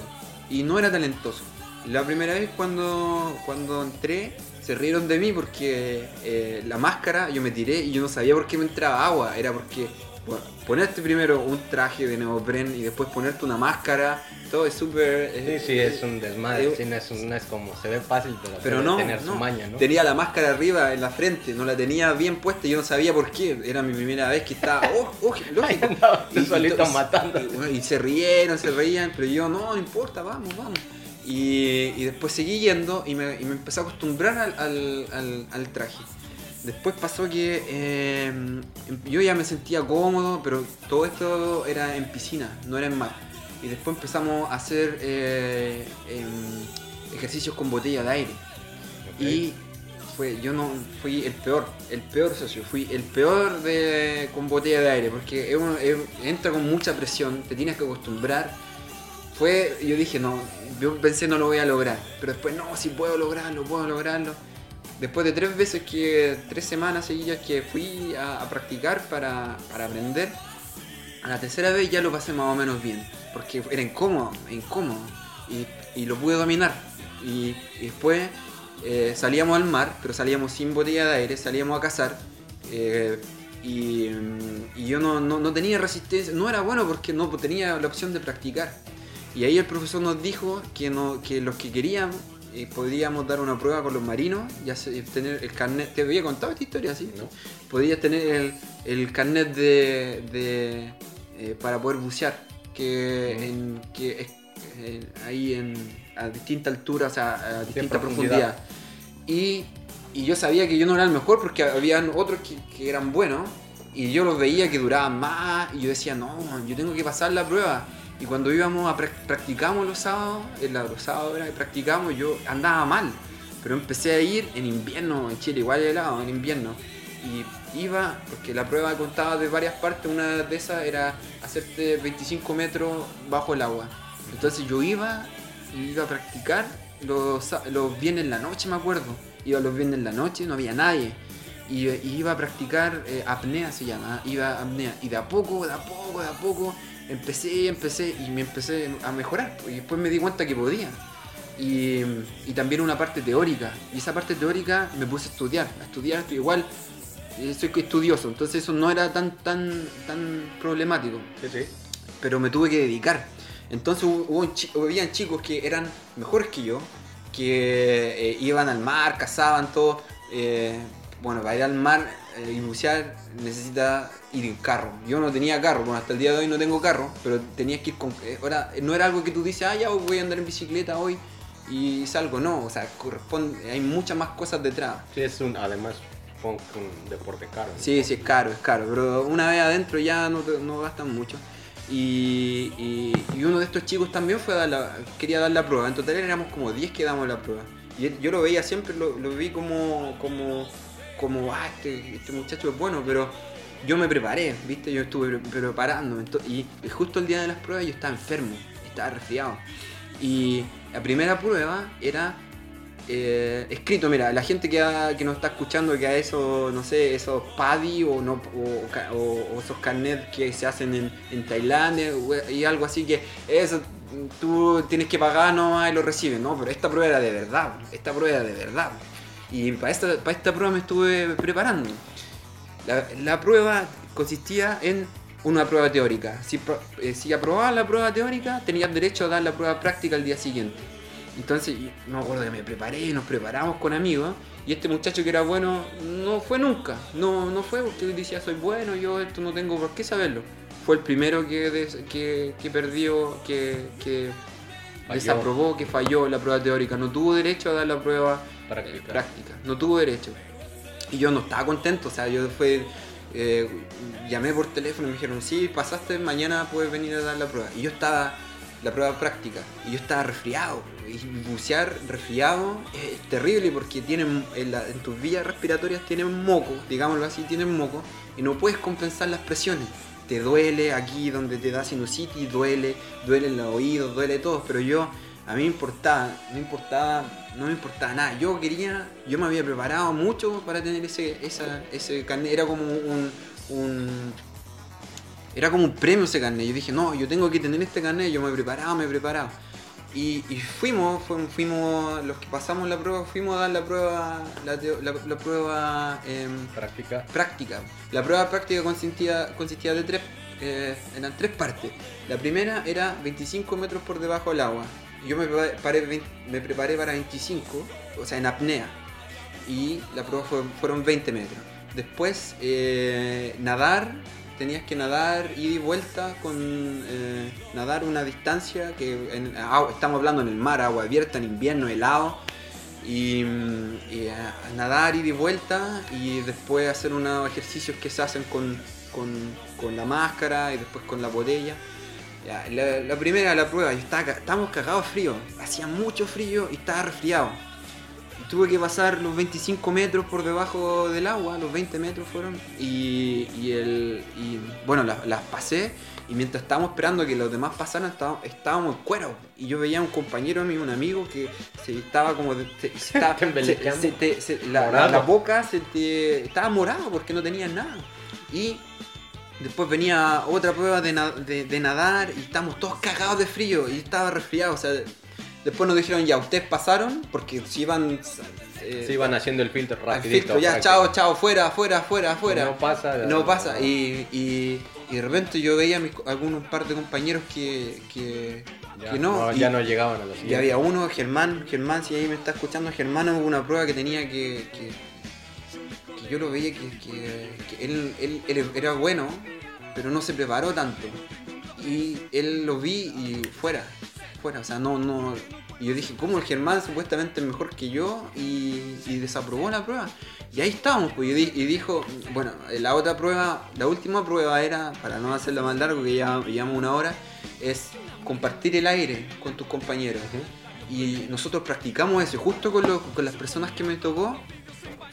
y no era talentoso. La primera vez cuando, cuando entré, se rieron de mí porque eh, la máscara yo me tiré y yo no sabía por qué me entraba agua. Era porque bueno, ponerte primero un traje de neopren y después ponerte una máscara, todo es súper... Sí, sí, es un desmadre. eh, sí, no, es, un- no es como se ve fácil, pero, no, tener su no. maña, ¿no? tenía la máscara arriba en la frente, no la tenía bien puesta y yo no sabía por qué. Era mi primera vez que estaba, oh, oh, lógico. Y- y solito to- matando. Y, bueno, y se rieron, se reían, pero yo, no, no importa, vamos, vamos. Y, y después seguí yendo y me, y me empecé a acostumbrar al, al- al- al traje. Después pasó que eh, yo ya me sentía cómodo, pero todo esto era en piscina, no era en mar. Y después empezamos a hacer eh, em, ejercicios con botella de aire. Y fue, yo no fui el peor, el peor socio, fui el peor de, con botella de aire, porque entra con mucha presión, te tienes que acostumbrar. Fue, yo dije, no, yo pensé no lo voy a lograr, pero después no, si puedo lograrlo, puedo lograrlo. Después de tres veces que, tres semanas seguidas que fui a, practicar para, para aprender, a la tercera vez ya lo pasé más o menos bien, porque era incómodo, incómodo, y, y lo pude dominar. Y, después eh, salíamos al mar, pero salíamos sin botella de aire, salíamos a cazar. eh, y, y yo no, no- no tenía resistencia, no era bueno porque no tenía la opción de practicar. Y ahí el profesor nos dijo que, no, que los que querían eh, podíamos dar una prueba con los marinos, se- tener el carnet. ¿Te había contado esta historia así? ¿No? Podías tener el, el carnet de, de, eh, para poder bucear, que, en, que es eh, ahí en, a distinta altura, o sea, a distinta profundidad. profundidad. Y, y yo sabía que yo no era el mejor porque habían otros que, que eran buenos y yo los veía que duraban más y yo decía, no, yo tengo que pasar la prueba. Y cuando íbamos a prac- practicamos los sábados, en la- los sábados era que practicamos, yo andaba mal. Pero empecé a ir en invierno, en Chile igual helado, en invierno. Y iba, porque la prueba contaba de varias partes, una de esas era hacerte 25 metros bajo el agua. Entonces yo iba, iba a practicar los, los viernes en la noche, me acuerdo. Iba los viernes en la noche, no había nadie. y, y iba a practicar eh, apnea, se llama, iba a apnea. Y de a poco, de a poco, de a poco, empecé, empecé y me empecé a mejorar. Y después me di cuenta que podía. Y, y también una parte teórica. Y esa parte teórica me puse a estudiar, a estudiar, igual eh, soy estudioso, entonces eso no era tan, tan, tan problemático Sí, sí. pero me tuve que dedicar. Entonces hubo, habían chicos que eran mejores que yo, que eh, iban al mar, cazaban todo. eh, bueno, para ir al mar eh, bucear necesita ir en carro. Yo no tenía carro, bueno, hasta el día de hoy no tengo carro, pero tenías que ir con... eh, ahora, no era algo que tú dices, ah, ya voy a andar en bicicleta hoy y salgo, no, o sea, corresponde, hay muchas más cosas detrás. Sí, es un, además, un, un deporte caro. ¿no? Sí, sí, es caro, es caro, pero una vez adentro ya no, no gastan mucho. Y, y- y uno de estos chicos también fue a dar la, quería dar la prueba. En total éramos como 10 que damos la prueba. Y yo lo veía siempre, lo, lo vi como, como, como, ah, este, este muchacho es bueno, pero yo me preparé, ¿viste? Yo estuve pre- preparándome. Y justo el día de las pruebas yo estaba enfermo, estaba resfriado. Y la primera prueba era eh, escrito, mira, la gente que, que nos está escuchando que a eso, no sé, esos PADI o, no, o, esos carnets que se hacen en, en Tailandia y algo así que eso tú tienes que pagar nomás y lo recibes, no, pero esta prueba era de verdad, esta prueba era de verdad. Y para esta, para esta prueba me estuve preparando. La, la prueba consistía en una prueba teórica. Si, eh, si aprobabas la prueba teórica, tenías derecho a dar la prueba práctica el día siguiente. Entonces, no me acuerdo que me preparé, nos preparamos con amigos. Y este muchacho que era bueno, no fue nunca. No, no fue porque decía, soy bueno, yo esto no tengo por qué saberlo. Fue el primero que, que, que perdió, que, que Falló. desaprobó, que falló la prueba teórica. No tuvo derecho a dar la prueba Práctica. eh, práctica. No tuvo derecho. Y yo no estaba contento, o sea, yo fue, eh, llamé por teléfono y me dijeron, sí, pasaste, mañana puedes venir a dar la prueba. Y yo estaba, la prueba práctica, y yo estaba resfriado. Y bucear resfriado es terrible porque tienen, en, la- en tus vías respiratorias tienen moco, digámoslo así, tienen moco, y no puedes compensar las presiones. Te duele aquí donde te da sinusitis, duele, duele en los oídos, duele todo, pero yo a mí me importaba, no importaba, no me importaba nada. Yo quería, yo me había preparado mucho para tener ese, esa, ese carnet. Era como un, un- era como un premio ese carnet. Yo dije, no, yo tengo que tener este carnet. Yo me he preparado, me he preparado. Y, y fuimos, fu- fuimos, los que pasamos la prueba, fuimos a dar la prueba, la, teo- la- la prueba em, Práctica. práctica. La prueba práctica consistía, consistía de tres, eh, eran tres partes. La primera era 25 metros por debajo del agua. Yo me preparé, me preparé para 25, o sea, en apnea. Y la prueba fue- fueron 20 metros. Después, eh, nadar, tenías que nadar ida y vuelta con eh, nadar una distancia que estamos hablando en el mar, agua abierta, en invierno, helado y, mm, a nadar ida y vuelta y después hacer unos ejercicios que se hacen con, con- la máscara y después con la botella. La, la primera, la prueba, yo estaba, estábamos cagados frío, hacía mucho frío y estaba resfriado. Tuve que pasar los 25 metros por debajo del agua, los 20 metros fueron, y, y el, y, bueno, las, las pasé y mientras estábamos esperando que los demás pasaran, estábamos, estábamos en cuero. Y yo veía a un compañero mío, un amigo, que se estaba como... de- se- estaba- se- se te- se- la, la- Morado. la boca se te, estaba morado porque no tenía nada. Y después venía otra prueba de, na- de- de nadar y estábamos todos cagados de frío y estaba resfriado. O sea, después nos dijeron ya, ustedes pasaron porque si iban... eh, Se iban haciendo el filtro al rápido. filtro, ya, chao, chao, fuera, fuera, fuera, fuera. No pasa. No pasa. Y, y, y de repente yo veía a mis, algunos par de compañeros que, que, Ya que no. ya no llegaban a la y había uno, Germán, Germán, si ahí me está escuchando, Germán hubo una prueba que tenía que. que, que yo lo veía que él, él- él era bueno, pero no se preparó tanto. Y él lo vi y fuera, fuera, o sea, no, no. Y yo dije, ¿cómo el Germán supuestamente es mejor que yo? Y, y desaprobó la prueba. Y ahí estábamos, pues, y, di- y dijo, bueno, la otra prueba, la última prueba era, para no hacerla más largo, que ya llevamos una hora, es compartir el aire con tus compañeros. Y nosotros practicamos eso, justo con, lo- con las personas que me tocó,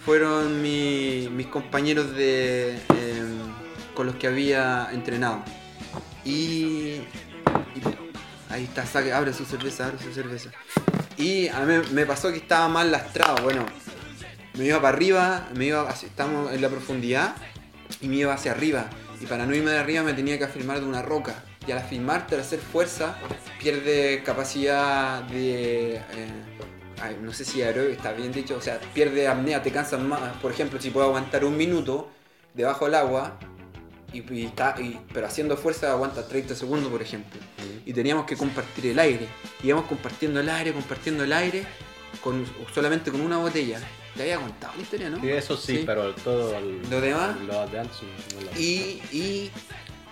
fueron mi- mis compañeros de em, con los que había entrenado. Y, y- ahí está, saque, abre su cerveza, abre su cerveza. Y a mí me pasó que estaba mal lastrado, bueno. me iba para arriba, me iba estamos en la profundidad y me iba hacia arriba. Y para no irme de arriba me tenía que afirmar de una roca. Y al afirmarte, al hacer fuerza, pierde capacidad de... eh, no sé si aeróbico está bien dicho, o sea, pierde apnea, te cansas más. Por ejemplo, si puedo aguantar un minuto debajo del agua, y, y está, y- pero haciendo fuerza aguanta 30 segundos, por ejemplo. Y teníamos que compartir el aire. Íbamos compartiendo el aire, compartiendo el aire, con, solamente con una botella. Te había contado la historia, ¿no? Sí, eso sí, Sí. pero todo el- ¿Lo demás? Lo de antes no Y, y,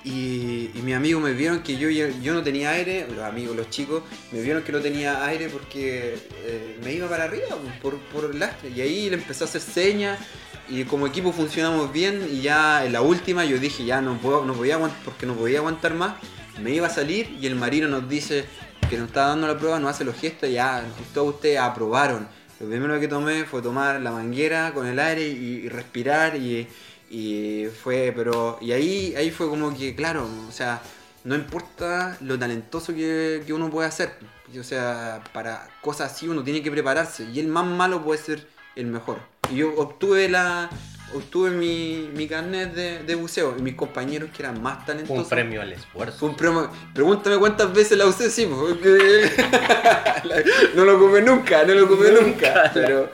y, y mis amigos me vieron que yo, yo no tenía aire, los amigos, los chicos, me vieron que no tenía aire porque eh, me iba para arriba por, por el lastre. Y ahí le empezó a hacer señas y como equipo funcionamos bien y ya en la última yo dije ya no, puedo, no podía aguantar porque no podía aguantar más. Me iba a salir y el marino nos dice que nos está dando la prueba, nos hace los gestos, ya todos ustedes aprobaron. Lo primero que tomé fue tomar la manguera con el aire y, y respirar y, y fue, pero, y ahí, ahí fue como que, claro, o sea, no importa lo talentoso que, que uno puede hacer, o sea, para cosas así uno tiene que prepararse y el más malo puede ser el mejor. Y yo obtuve la, obtuve mi, mi carnet de, de buceo y mis compañeros que eran más talentosos. Un premio al esfuerzo. Fue un premio. Pregúntame cuántas veces la usé, sí, porque no lo ocupé nunca, no lo ocupé nunca. Pero,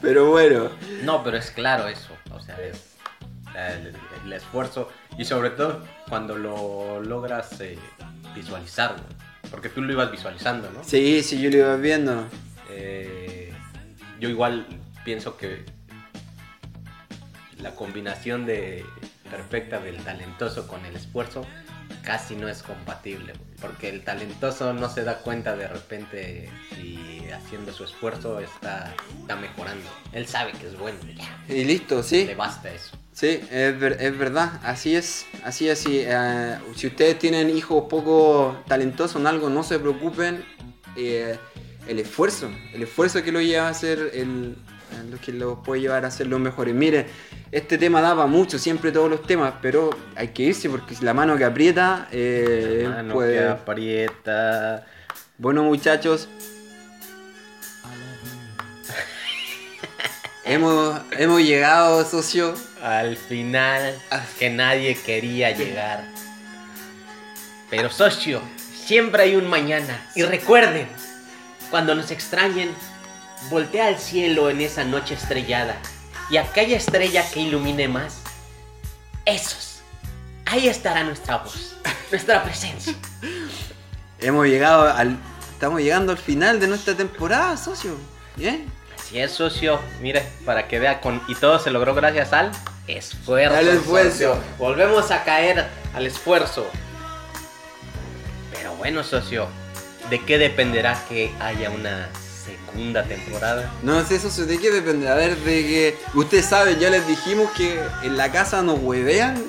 pero bueno. No, pero es claro eso. O sea, es el, el esfuerzo. Y sobre todo cuando lo logras eh, visualizar. Porque tú lo ibas visualizando, ¿no? Sí, sí, yo lo iba viendo. Eh, yo igual pienso que la combinación de perfecta del talentoso con el esfuerzo casi no es compatible, porque el talentoso no se da cuenta de repente si haciendo su esfuerzo está, está mejorando. Él sabe que es bueno, ya, Y listo, sí. le basta eso. Sí, es, ver- es verdad, así es, así es. sí, eh, si ustedes tienen hijos poco talentosos en algo, no se preocupen. eh, el esfuerzo, el esfuerzo que lo lleva a hacer, el, lo que los puede llevar a ser los mejores. Mire, este tema daba mucho, siempre todos los temas, pero hay que irse porque la mano que aprieta eh, Mano puede... que aprieta. Bueno muchachos, hemos, hemos llegado, socio. Al final Ah. que nadie quería llegar. Pero socio, siempre hay un mañana. Y recuerden, cuando nos extrañen, voltea al cielo en esa noche estrellada. Y aquella estrella que ilumine más, esos. Ahí estará nuestra voz, nuestra presencia. Hemos llegado al. Estamos llegando al final de nuestra temporada, socio. Bien. Así es, socio. Mire, para que vea, con... y todo se logró gracias al esfuerzo. Al esfuerzo. Volvemos a caer al esfuerzo. Pero bueno, socio, ¿de qué dependerá que haya una segunda temporada? No sé, socio, ¿de qué depende? A ver, de que. Ustedes saben, ya les dijimos que en la casa nos huevean.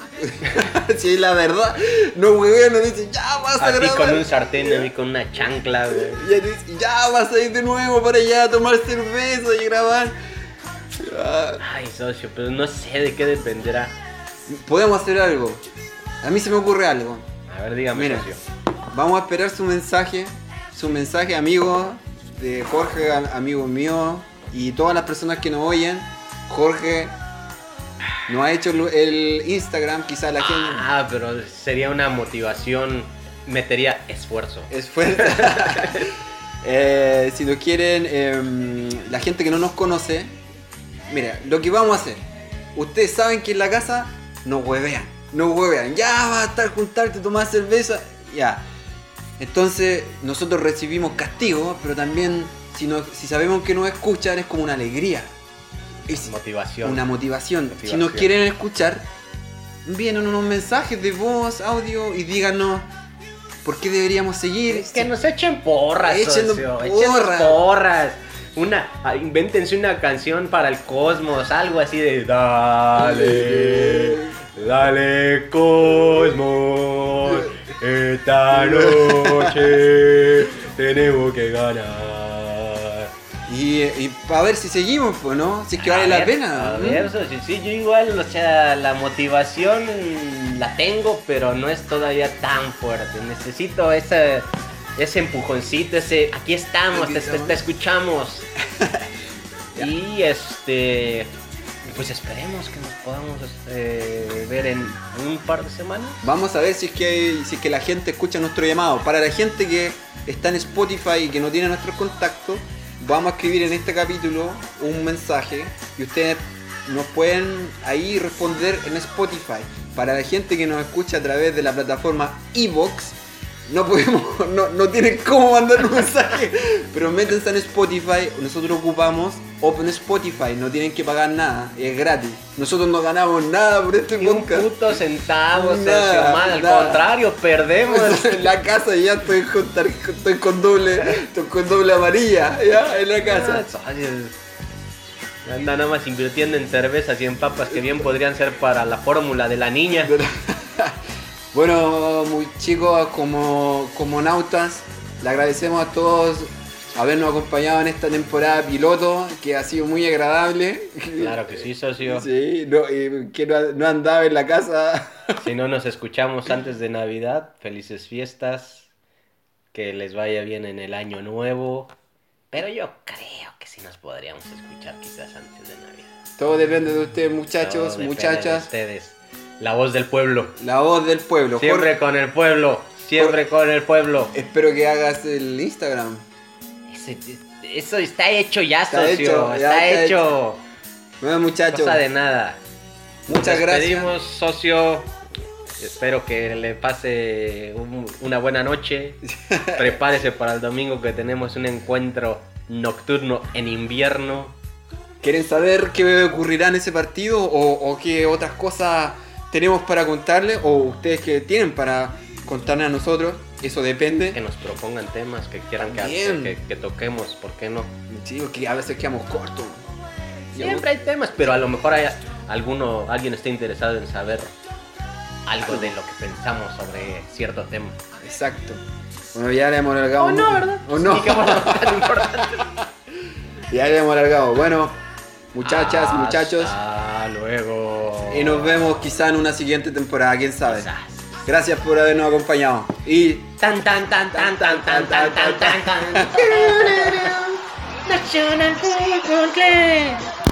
si es la verdad, nos huevean, nos dicen, ya vas a, A grabar. con un sartén, a mí con una chancla, güey. Ya, ya vas a ir de nuevo para allá a tomar cerveza y grabar. Ah, Ay, socio, pero no sé de qué dependerá. Podemos hacer algo. A mí se me ocurre algo. A ver, dígame, Mira. socio. Vamos a esperar su mensaje, su mensaje amigo de Jorge, am- amigo mío y todas las personas que nos oyen. Jorge nos ha hecho el- Instagram, quizá la gente Ah, pero sería una motivación, metería esfuerzo. es fuerte. Eh, si nos quieren, em, la gente que no nos conoce, mira, lo que vamos a hacer, ustedes saben que en la casa nos huevean, nos huevean, ya va a estar juntarte, tomar cerveza, ya. Entonces nosotros recibimos castigo, pero también si, no- si sabemos que nos escuchan es como una alegría. Es Motivación. una motivación. Si nos quieren escuchar, envíenos unos mensajes de voz, audio y díganos por qué deberíamos seguir. Que nos echen porras, socio. porras. Porras. Una, ah, invéntense una canción para el cosmos, algo así de Dale, dale cosmos, esta noche tenemos que ganar. Y, y para ver si seguimos, pues, ¿no? Si es que vale A la pena. A ver, socio, sí, yo igual, o sea, la motivación la tengo, pero no es todavía tan fuerte. Necesito ese, ese empujoncito, ese, aquí estamos, Aquí te, te escuchamos. Y este. Pues esperemos que nos podamos eh, ver en un par de semanas. Vamos a ver si es que si es que la gente escucha nuestro llamado. Para la gente que está en Spotify y que no tiene nuestros contactos, vamos a escribir en este capítulo un mensaje y ustedes nos pueden ahí responder en Spotify. Para la gente que nos escucha a través de la plataforma Evox, no podemos, no, no tienen cómo mandar un mensaje, pero métanse en Spotify, nosotros ocupamos Open Spotify, no tienen que pagar nada, es gratis. Nosotros no ganamos nada por este Ni un podcast. puto centavo, Nada, Al nada. contrario, perdemos. en la casa ya estoy con, estoy con doble, estoy con doble amarilla, ya, en la casa. Anda nada más invirtiendo en cervezas y en papas que bien podrían ser para la fórmula de la niña. Bueno, muy chicos, como, como nautas, le agradecemos a todos habernos acompañado en esta temporada piloto, que ha sido muy agradable. Claro que sí, socio. Sí, no, que no, no andaba en la casa. Si no nos escuchamos antes de Navidad, felices fiestas. Que les vaya bien en el año nuevo. Pero yo creo que sí nos podríamos escuchar quizás antes de Navidad. Todo depende de ustedes, muchachos, Todo depende de muchachas. ustedes. La voz del pueblo. La voz del pueblo. Siempre Jorge, con el pueblo. Siempre con el pueblo. espero que hagas el Instagram. Ese- eso está hecho ya, Está socio. hecho, ya está, está hecho. Bueno, muchachos, Cosa de nada. muchas Nos gracias. socio. Espero que le pase un- una buena noche. Prepárese para el domingo que tenemos un encuentro nocturno en invierno. ¿Quieren saber qué ocurrirá en ese partido o, o qué otras cosas tenemos para contarles o ustedes que tienen para contarle a nosotros? Eso depende. Que nos propongan temas que quieran que, que, que toquemos, ¿por qué no? Sí, que a veces quedamos cortos. Siempre hay temas, pero a lo mejor hay alguno, alguien está interesado en saber algo de lo que pensamos sobre cierto tema. Exacto. Bueno, ya le hemos alargado. O no, ¿verdad? O no. Ni que tan importante. ya le hemos alargado. Bueno, muchachas, muchachos. Hasta luego. Y nos vemos quizá en una siguiente temporada, quién sabe. Gracias por habernos acompañado. Y Tan tan tan tan tan tan tan tan tan tan. National Football Club.